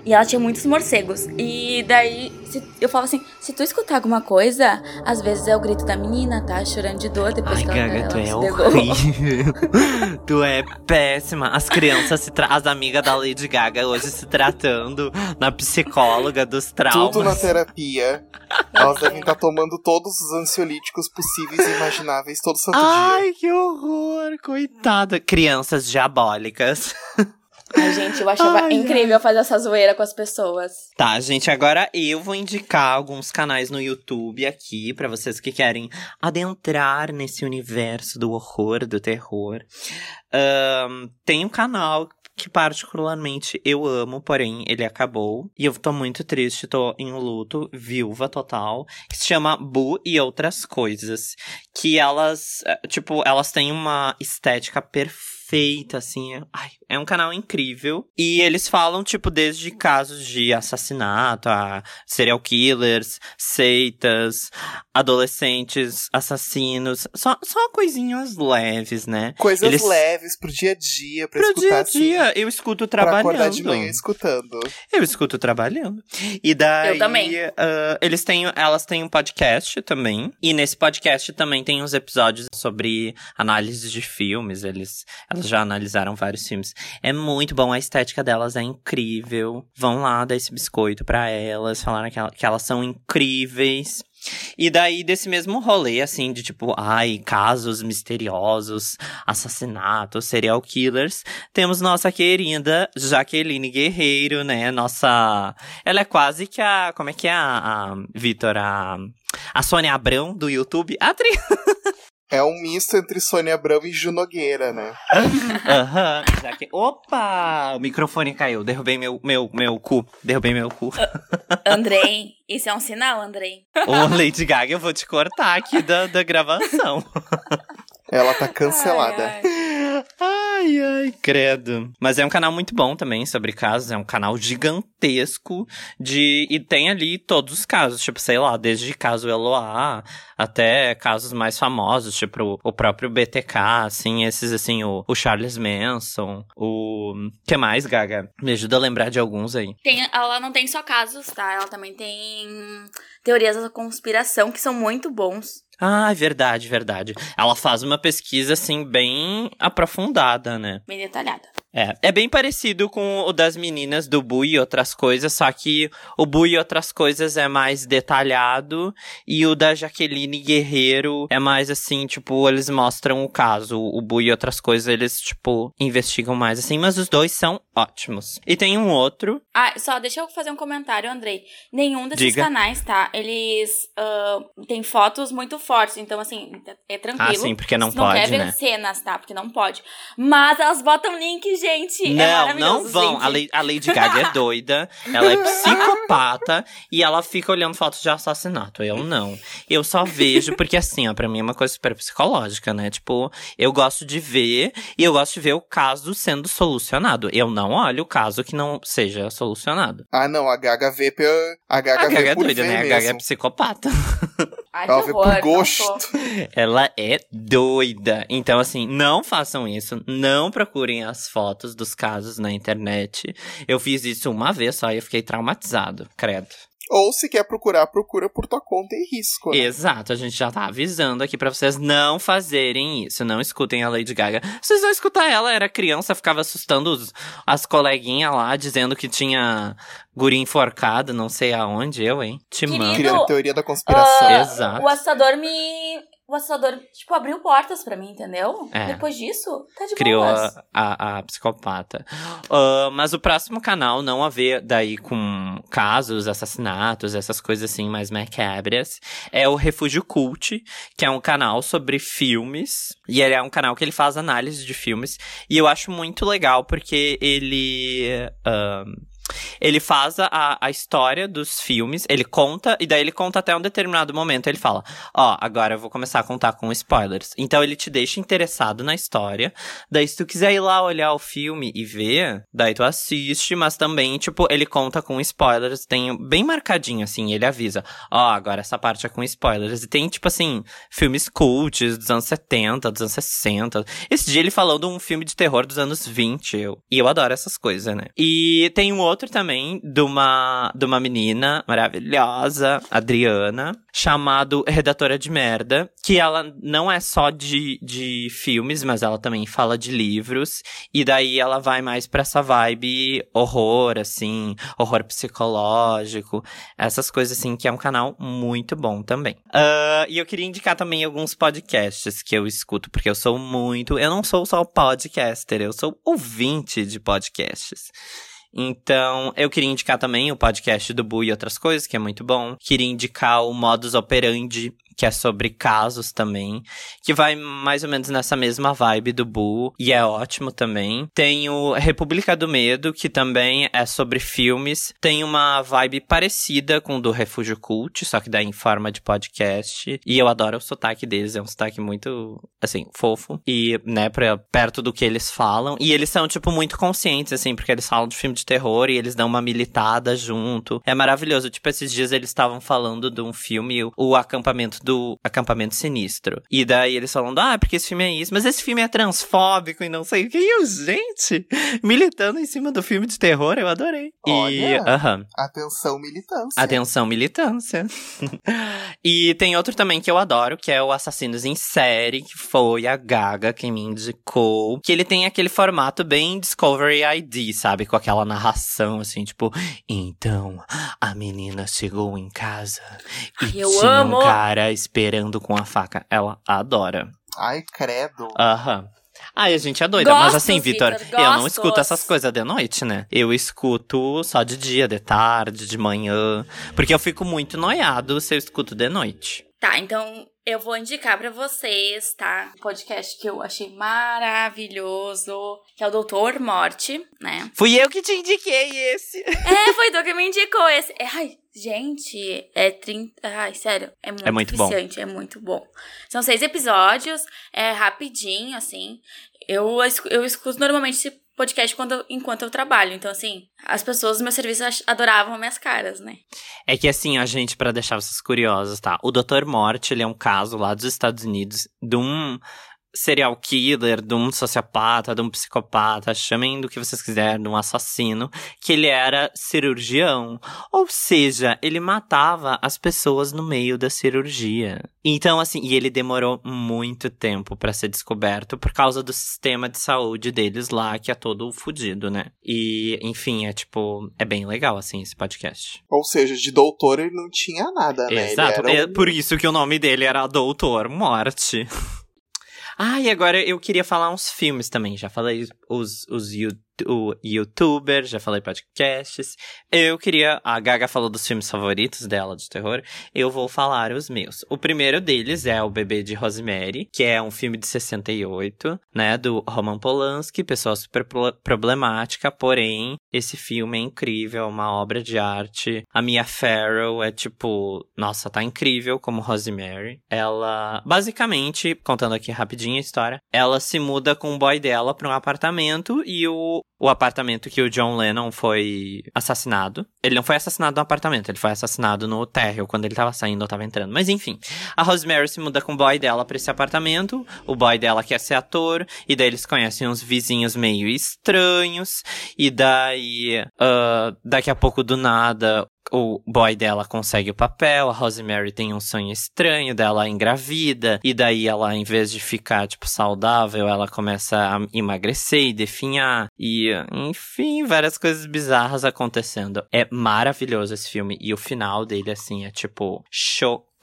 E ela tinha muitos morcegos. E daí, se- eu falava assim: se tu escutar alguma coisa, às vezes é o grito da menina, tá? Chorando de dor depois Ai, que ela, Gaga, tu ela é se degolou. horrível. tu é péssima. As crianças, se tra... as amigas da Lady Gaga hoje se tratando na psicóloga dos traumas. Tudo na terapia. Elas devem estar tomando todos os ansiolíticos possíveis e imagináveis todo santo dia. Ai, que horror, coitada. Crianças diabólicas. Ai, gente, eu achava Ai, incrível fazer essa zoeira com as pessoas. Tá, gente, agora eu vou indicar alguns canais no YouTube aqui pra vocês que querem adentrar nesse universo do horror, do terror. Ahn, tem um canal que particularmente eu amo, porém ele acabou. E eu tô muito triste, tô em luto, viúva total. Que se chama Bu e Outras Coisas. Que elas, eh, tipo, elas têm uma estética perfeita, assim. Ai, é um canal incrível. E eles falam, tipo, desde casos de assassinato, a serial killers, seitas, adolescentes, assassinos. Só, só coisinhas leves, né? Coisas Eles- leves pro dia a dia, pra Pro escutar dia a assim. dia, eu escuto Pra trabalhando. acordar de manhã escutando. Eu escuto trabalhando. E daí. Eu também. ah, eles têm, elas têm um podcast também. E nesse podcast também tem uns episódios sobre análises de filmes. Eles, elas já analisaram vários filmes. É muito bom, a estética delas é incrível. Vão lá dar esse biscoito pra elas, falaram que, ela- que elas são incríveis. E daí, desse mesmo rolê, assim, de tipo, ai, casos misteriosos, assassinatos, serial killers, temos nossa querida Jaqueline Guerreiro, né? Nossa. Ela é quase que a. Como é que é a, a Vitor? A, a Sônia Abrão do YouTube? A atriz. É um misto entre Sônia Abrão e Ju Nogueira, né? Aham. já que- Opa! O microfone caiu. Derrubei meu, meu, meu cu. Derrubei meu cu. Andrei, isso é um sinal, Andrei. Ô, Lady Gaga, eu vou te cortar aqui da, da gravação. Ela tá cancelada. Ai, ai. Ai, ai, credo. Mas é um canal muito bom também sobre casos. É um canal gigantesco de. E tem ali todos os casos. Tipo, sei lá, desde caso Eloá até casos mais famosos, tipo o próprio BTK, assim, esses assim, o, o Charles Manson, o. que mais, Gaga? Me ajuda a lembrar de alguns aí. Tem, ela não tem só casos, tá? Ela também tem teorias da conspiração que são muito bons. Ah, verdade, verdade. Ela faz uma pesquisa, assim, bem aprofundada, né? Bem detalhada. É, é bem parecido com o das meninas do Bu e outras coisas, só que o Bu e outras coisas é mais detalhado e o da Jaqueline Guerreiro é mais assim, tipo, eles mostram o caso. O Bu e outras coisas eles, tipo, investigam mais assim, mas os dois são ótimos. E tem um outro, Ah, só deixa eu fazer um comentário, Andrei. Nenhum desses Diga. canais, tá? Eles ah, têm fotos muito fortes, então assim, é tranquilo. ah, sim, porque não Se não quer pode, ver né? cenas, tá? Porque não pode. Mas elas botam link, gente. é Não, maravilhoso, não vão. gente. A, Lei- a Lady Gaga é doida, ela é psicopata e ela fica olhando fotos de assassinato. Eu não. Eu só vejo, porque assim, ó, pra mim é uma coisa super psicológica, né? Tipo, eu gosto de ver e eu gosto de ver o caso sendo solucionado. Eu não olho o caso que não seja solucionado. Ah, não, a Gaga vê pe... a Gaga A vê Gaga é por doida, ver né? A mesmo. Gaga é psicopata. Ai, Ela vê horror, por gosto. Ela é doida. Então, assim, não façam isso. Não procurem as fotos dos casos na internet. Eu fiz isso uma vez só e eu fiquei traumatizado, credo. Ou se quer procurar, procura por tua conta e risco. né? Exato, a gente já tá avisando aqui pra vocês não fazerem isso. Não escutem a Lady Gaga. Vocês vão escutar ela, era criança, ficava assustando os- as coleguinhas lá, dizendo que tinha guri enforcado, não sei aonde, eu, hein? Te Querido, mando. Criando teoria da conspiração. Ah, Exato. O assustador me. O assustador, tipo, abriu portas pra mim, entendeu? É. Depois disso, tá de criou boas. a, a, a psicopata. Ah, mas o próximo canal, não a ver daí com casos, assassinatos, essas coisas assim mais macabras, é o Refúgio Cult, que é um canal sobre filmes. E ele é um canal que ele faz análise de filmes. E eu acho muito legal porque ele. ah, ele faz a, a história dos filmes, ele conta, e daí ele conta até um determinado momento. Ele fala: Ó, agora eu vou começar a contar com spoilers. Então ele te deixa interessado na história. Daí, se tu quiser ir lá olhar o filme e ver, daí tu assiste, mas também, tipo, ele conta com spoilers. Tem bem marcadinho, assim, ele avisa: Ó, agora essa parte é com spoilers. E tem, tipo assim, filmes cults dos anos 70, dos anos 60. Esse dia ele falou de um filme de terror dos anos 20. Eu, e eu adoro essas coisas, né? E tem um outro também de uma, de uma menina maravilhosa, Adriana, chamado Redatora de Merda, que ela não é só de, de filmes, mas ela também fala de livros. E daí ela vai mais pra essa vibe horror, assim, horror psicológico, essas coisas assim, que é um canal muito bom também. Ah, e eu queria indicar também alguns podcasts que eu escuto, porque eu sou muito. Eu não sou só podcaster, eu sou ouvinte de podcasts. Então, eu queria indicar também o podcast do Bu e outras coisas, que é muito bom. Queria indicar o Modus Operandi, que é sobre casos também, que vai mais ou menos nessa mesma vibe do Bu, e é ótimo também. Tem o República do Medo, que também é sobre filmes. Tem uma vibe parecida com o do Refúgio Cult, só que daí em forma de podcast. E eu adoro o sotaque deles, é um sotaque muito, assim, fofo. E, né, pra, perto do que eles falam. E eles são, tipo, muito conscientes, assim, porque eles falam de filme de terror e eles dão uma militada junto. É maravilhoso. Tipo, esses dias eles estavam falando de um filme, o acampamento do Acampamento Sinistro. E daí eles falando, ah, porque esse filme é isso, mas esse filme é transfóbico e não sei o que. E eu, gente, militando em cima do filme de terror, eu adorei. E, Olha. aham. Atenção, militância. Atenção, militância. e tem outro também que eu adoro, que é o Assassinos em Série, que foi a Gaga quem me indicou. Que ele tem aquele formato bem Discovery ID, sabe? Com aquela narração, assim, tipo... Então, a menina chegou em casa e eu tinha amo! um cara esperando com a faca. Ela adora. Ai, credo. Aham. Ai, a gente é doida. Mas Gostos, assim, Vitor, eu não escuto essas coisas de noite, né? Eu escuto só de dia, de tarde, de manhã. Porque eu fico muito noiado se eu escuto de noite. Tá, então eu vou indicar para vocês, tá? Um podcast que eu achei maravilhoso, que é o Doutor Morte, né? Fui eu que te indiquei esse. É, foi tu que me indicou esse. É, ai, gente, é 30. Ai, sério, é muito, É muito bom. é muito bom. São seis episódios, é rapidinho, assim. Eu, eu escuto normalmente esse podcast quando, enquanto eu trabalho. Então, assim, as pessoas do meu serviço adoravam minhas caras, né? É que assim, a gente, pra deixar vocês curiosos, tá? O Dr. Morte, ele é um caso lá dos Estados Unidos de um serial killer, de um sociopata, de um psicopata, chamem do que vocês quiserem, de um assassino, que ele era cirurgião. Ou seja, ele matava as pessoas no meio da cirurgia. Então, assim, e ele demorou muito tempo pra ser descoberto por causa do sistema de saúde deles lá, que é todo fudido, né? E, enfim, é tipo, é bem legal, assim, esse podcast. Ou seja, de doutor ele não tinha nada, né? Exato, é por isso que o nome dele era Doutor Morte. ah, e agora eu queria falar uns filmes também. Já falei os, os o youtuber, já falei podcasts. Eu queria. A Gaga falou dos filmes favoritos dela de terror. Eu vou falar os meus. O primeiro deles é O Bebê de Rosemary, que é um filme de 68, né? Do Roman Polanski, pessoa super pro- problemática, porém, esse filme é incrível, é uma obra de arte. A Mia Farrow é tipo, nossa, tá incrível como Rosemary. Ela, basicamente, contando aqui rapidinho a história, ela se muda com o boy dela pra um apartamento e o, o apartamento que o John Lennon foi assassinado. Ele não foi assassinado no apartamento, ele foi assassinado no térreo quando ele tava saindo ou tava entrando. Mas enfim, a Rosemary se muda com o boy dela pra esse apartamento. O boy dela quer ser ator, e daí eles conhecem uns vizinhos meio estranhos. E daí, ah, daqui a pouco do nada, o boy dela consegue o papel, a Rosemary tem um sonho estranho dela engravida, e daí ela, em vez de ficar, tipo, saudável, ela começa a emagrecer e definhar, e, enfim, várias coisas bizarras acontecendo. É maravilhoso esse filme, e o final dele, assim, é, tipo, chocante.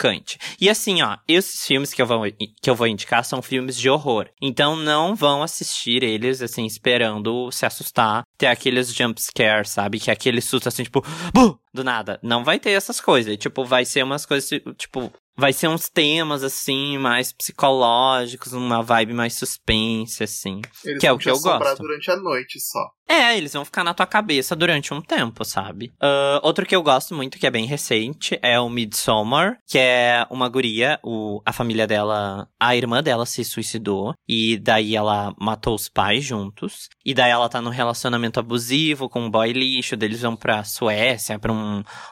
E assim, ó, esses filmes que eu vou, que eu vou indicar são filmes de horror. Então não vão assistir eles, assim, esperando se assustar, ter aqueles jump scares, sabe? Que é aquele susto, assim, tipo, "Buh!" Do nada. Não vai ter essas coisas. Tipo, vai ser umas coisas, tipo, vai ser uns temas, assim, mais psicológicos, uma vibe mais suspense, assim. Eles que é o que eu gosto. durante a noite só. É, eles vão ficar na tua cabeça durante um tempo, sabe? Ah, outro que eu gosto muito, que é bem recente, é o Midsommar, que é uma guria, o, a família dela, a irmã dela se suicidou, e daí ela matou os pais juntos, e daí ela tá num relacionamento abusivo com um boy lixo, daí eles vão pra Suécia, pra um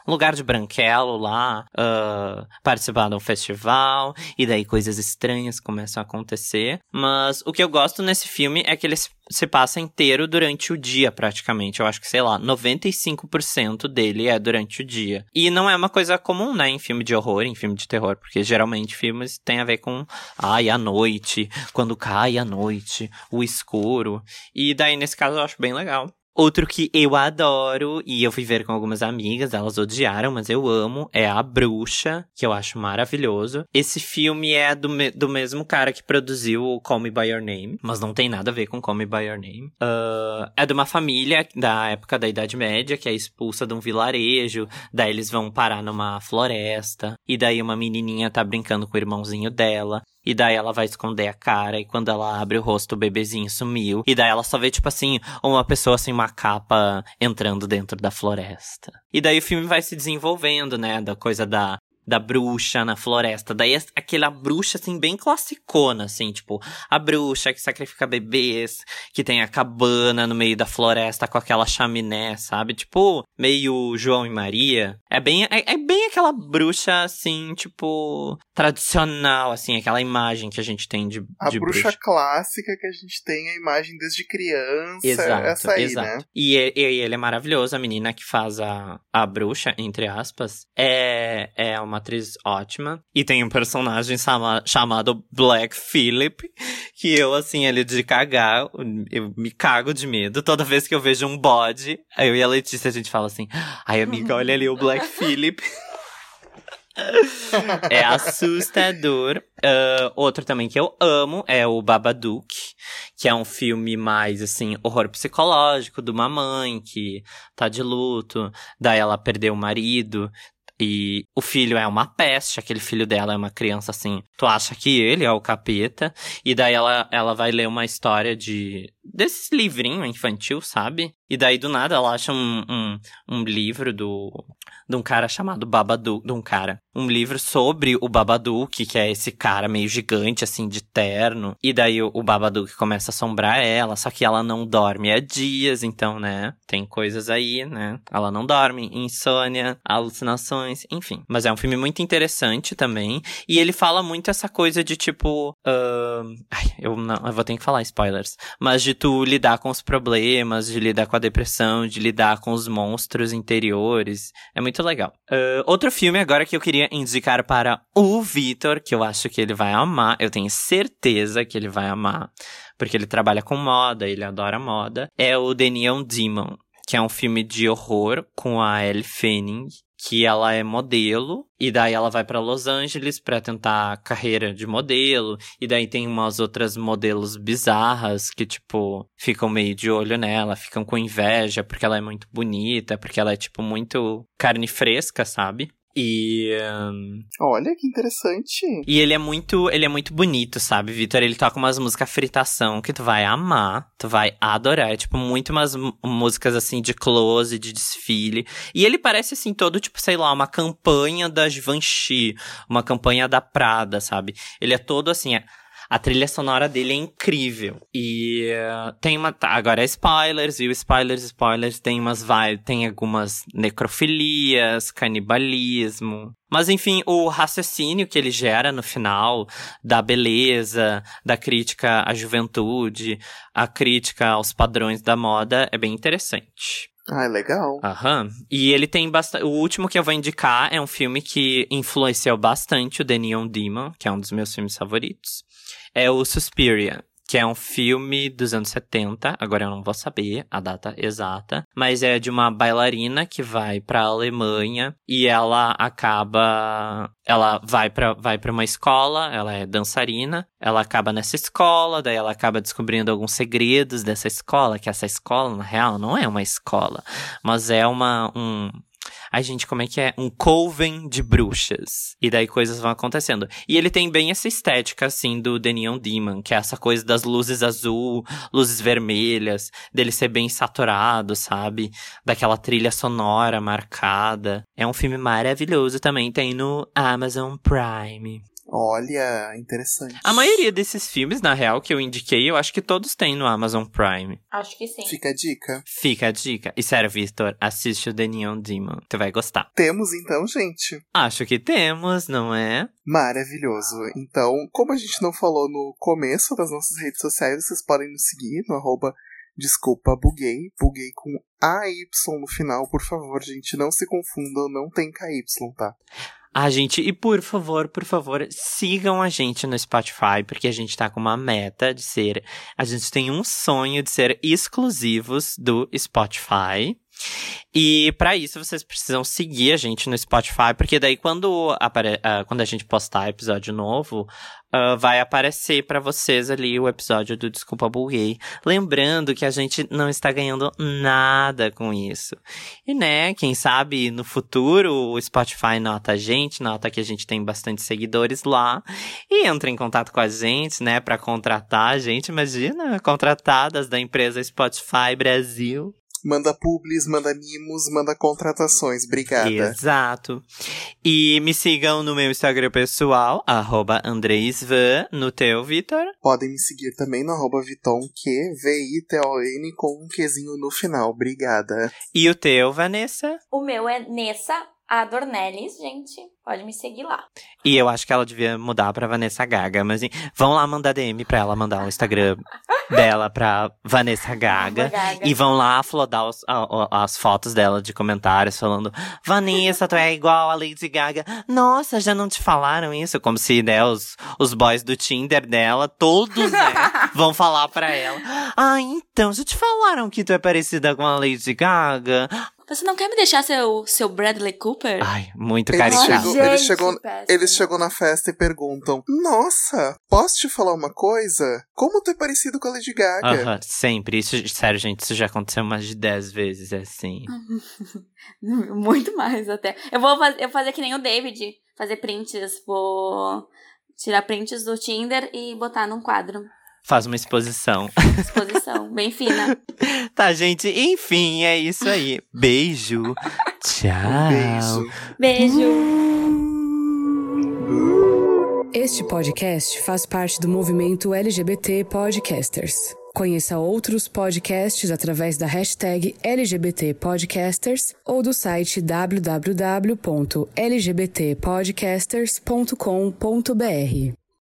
lugar de branquelo lá, ah, participar de um festival, e daí coisas estranhas começam a acontecer. Mas o que eu gosto nesse filme é que ele se- se passa inteiro durante o dia, praticamente. Eu acho que, sei lá, 95% dele é durante o dia. E não é uma coisa comum, né, em filme de horror, em filme de terror, porque geralmente filmes têm a ver com, ai, a noite, quando cai a noite, o escuro. E daí, nesse caso, eu acho bem legal. Outro que eu adoro, e eu fui ver com algumas amigas, elas odiaram, mas eu amo, é A Bruxa, que eu acho maravilhoso. Esse filme é do, me- do mesmo cara que produziu o Call Me By Your Name, mas não tem nada a ver com Call Me By Your Name. Ah, é de uma família da época da Idade Média, que é expulsa de um vilarejo, daí eles vão parar numa floresta, e daí uma menininha tá brincando com o irmãozinho dela, e daí ela vai esconder a cara, e quando ela abre o rosto, o bebezinho sumiu. E daí ela só vê, tipo assim, uma pessoa sem uma capa entrando dentro da floresta. E daí o filme vai se desenvolvendo, né? Da coisa da. Da bruxa na floresta. Daí é aquela bruxa, assim, bem classicona, assim, tipo, a bruxa que sacrifica bebês, que tem a cabana no meio da floresta com aquela chaminé, sabe? Tipo, meio João e Maria. É bem, é, é bem aquela bruxa, assim, tipo, tradicional, assim, aquela imagem que a gente tem de, A de bruxa, clássica que a gente tem a imagem desde criança. Exato, essa aí, exato. né? E, e- e ele é maravilhoso, a menina que faz a, a bruxa, entre aspas, é, é uma atriz ótima. E tem um personagem chama- chamado Black Phillip, que eu, assim, ele de cagar, eu me cago de medo. Toda vez que eu vejo um bode, eu e a Letícia, a gente fala assim, ai amiga, olha ali o Black Phillip. é assustador. Ah, outro também que eu amo é o Babadook, que é um filme mais, assim, horror psicológico de uma mãe que tá de luto, daí ela perdeu o marido. E o filho é uma peste, aquele filho dela é uma criança assim. Tu acha que ele é o capeta? E daí ela, ela vai ler uma história de. Desses livrinho infantil, sabe? E daí do nada ela acha um, um, um livro do. de um cara chamado Babadook. De um cara. Um livro sobre o Babadook, que é esse cara meio gigante, assim, de terno. E daí o, o Babadook começa a assombrar ela, só que ela não dorme há dias, então, né? Tem coisas aí, né? Ela não dorme, insônia, alucinações, enfim. Mas é um filme muito interessante também. E ele fala muito essa coisa de tipo. Uh... Ai, eu, não, eu vou ter que falar spoilers. Mas de tu lidar com os problemas, de lidar com a depressão, de lidar com os monstros interiores. É muito legal. Uh, outro filme agora que eu queria indicar para o Vitor, que eu acho que ele vai amar. Eu tenho certeza que ele vai amar. Porque ele trabalha com moda, ele adora moda. É o The Neon Demon que é um filme de horror com a Elle Fanning, que ela é modelo e daí ela vai para Los Angeles para tentar carreira de modelo e daí tem umas outras modelos bizarras que tipo ficam meio de olho nela, ficam com inveja porque ela é muito bonita, porque ela é tipo muito carne fresca, sabe? E. Um... Olha que interessante. E ele é muito, ele é muito bonito, sabe, Vitor? Ele toca umas músicas fritação que tu vai amar, tu vai adorar. É, tipo, muito umas músicas assim de close, de desfile. E ele parece assim todo, tipo, sei lá, uma campanha da Givenchy, uma campanha da Prada, sabe? Ele é todo assim. É a trilha sonora dele é incrível. E uh, tem uma. Tá, agora é spoilers, e o spoilers, spoilers, tem umas vai, tem algumas necrofilias, canibalismo. Mas enfim, o raciocínio que ele gera no final, da beleza, da crítica à juventude, a crítica aos padrões da moda, é bem interessante. Ah, legal. Aham. E ele tem bastante. O último que eu vou indicar é um filme que influenciou bastante o The Neon Demon, que é um dos meus filmes favoritos é o Suspiria que é um filme dos anos 70, agora eu não vou saber a data exata, mas é de uma bailarina que vai para a Alemanha e ela acaba ela vai para vai para uma escola, ela é dançarina, ela acaba nessa escola, daí ela acaba descobrindo alguns segredos dessa escola, que essa escola na real não é uma escola, mas é uma um Ai, gente, como é que é? Um coven de bruxas. E daí coisas vão acontecendo. E ele tem bem essa estética, assim, do The Neon Demon, que é essa coisa das luzes azul, luzes vermelhas, dele ser bem saturado, sabe? Daquela trilha sonora marcada. É um filme maravilhoso também, tem no Amazon Prime. Olha, interessante. A maioria desses filmes, na real, que eu indiquei, eu acho que todos têm no Amazon Prime. Acho que sim. Fica a dica. Fica a dica. E sério, Victor, assiste o The Neon Demon. Tu vai gostar. Temos então, gente? Acho que temos, não é? Maravilhoso. Então, como a gente não falou no começo das nossas redes sociais, vocês podem nos seguir no arroba Desculpa, buguei. Buguei com AY no final, por favor, gente. Não se confundam, não tem KY, tá? Ah, gente, e por favor, por favor, sigam a gente no Spotify, porque a gente tá com uma meta de ser. A gente tem um sonho de ser exclusivos do Spotify. E para isso vocês precisam seguir a gente no Spotify, porque daí quando, apare uh, quando a gente postar episódio novo, uh, vai aparecer para vocês ali o episódio do Desculpa Buguei. Lembrando que a gente não está ganhando nada com isso. E né, quem sabe no futuro o Spotify nota a gente, nota que a gente tem bastante seguidores lá e entra em contato com a gente, né, para contratar a gente. Imagina, contratadas da empresa Spotify Brasil. Manda publis, manda mimos, manda contratações. Obrigada. Exato. E me sigam no meu Instagram pessoal, arroba Andreisvan, no teu, Vitor. Podem me seguir também no arroba Viton, que V-I-T-O-N, com um quezinho no final. Obrigada. E o teu, Vanessa? O meu é Nessa a Dornelles, gente. Pode me seguir lá. E eu acho que ela devia mudar pra Vanessa Gaga, mas vão lá mandar DM pra ela mandar o um Instagram dela pra Vanessa Gaga, Gaga. E vão lá flodar os, a, as fotos dela de comentários falando: Vanessa, tu é igual a Lady Gaga. Nossa, já não te falaram isso? Como se, né, os, os boys do Tinder dela, todos, né, vão falar pra ela: Ah, então, já te falaram que tu é parecida com a Lady Gaga? Você não quer me deixar seu, seu Bradley Cooper? Ai, muito Ele caricato. chegou, Gente, ele, chegou, eles chegam na festa e perguntam: Nossa, posso te falar uma coisa? Como tu é parecido com a Lady Gaga? Aham, sempre. Isso, sério, gente, isso já aconteceu mais de 10 vezes, é assim. Muito mais até. Eu vou fazer, eu vou fazer que nem o David, fazer prints, vou tirar prints do Tinder e botar num quadro. Faz uma exposição. Exposição, bem fina. tá, gente, enfim, é isso aí. Beijo. Tchau. Beijo. Beijo. Este podcast faz parte do movimento LGBT Podcasters. Conheça outros podcasts através da hashtag LGBT Podcasters ou do site www.lgbtpodcasters.com.br.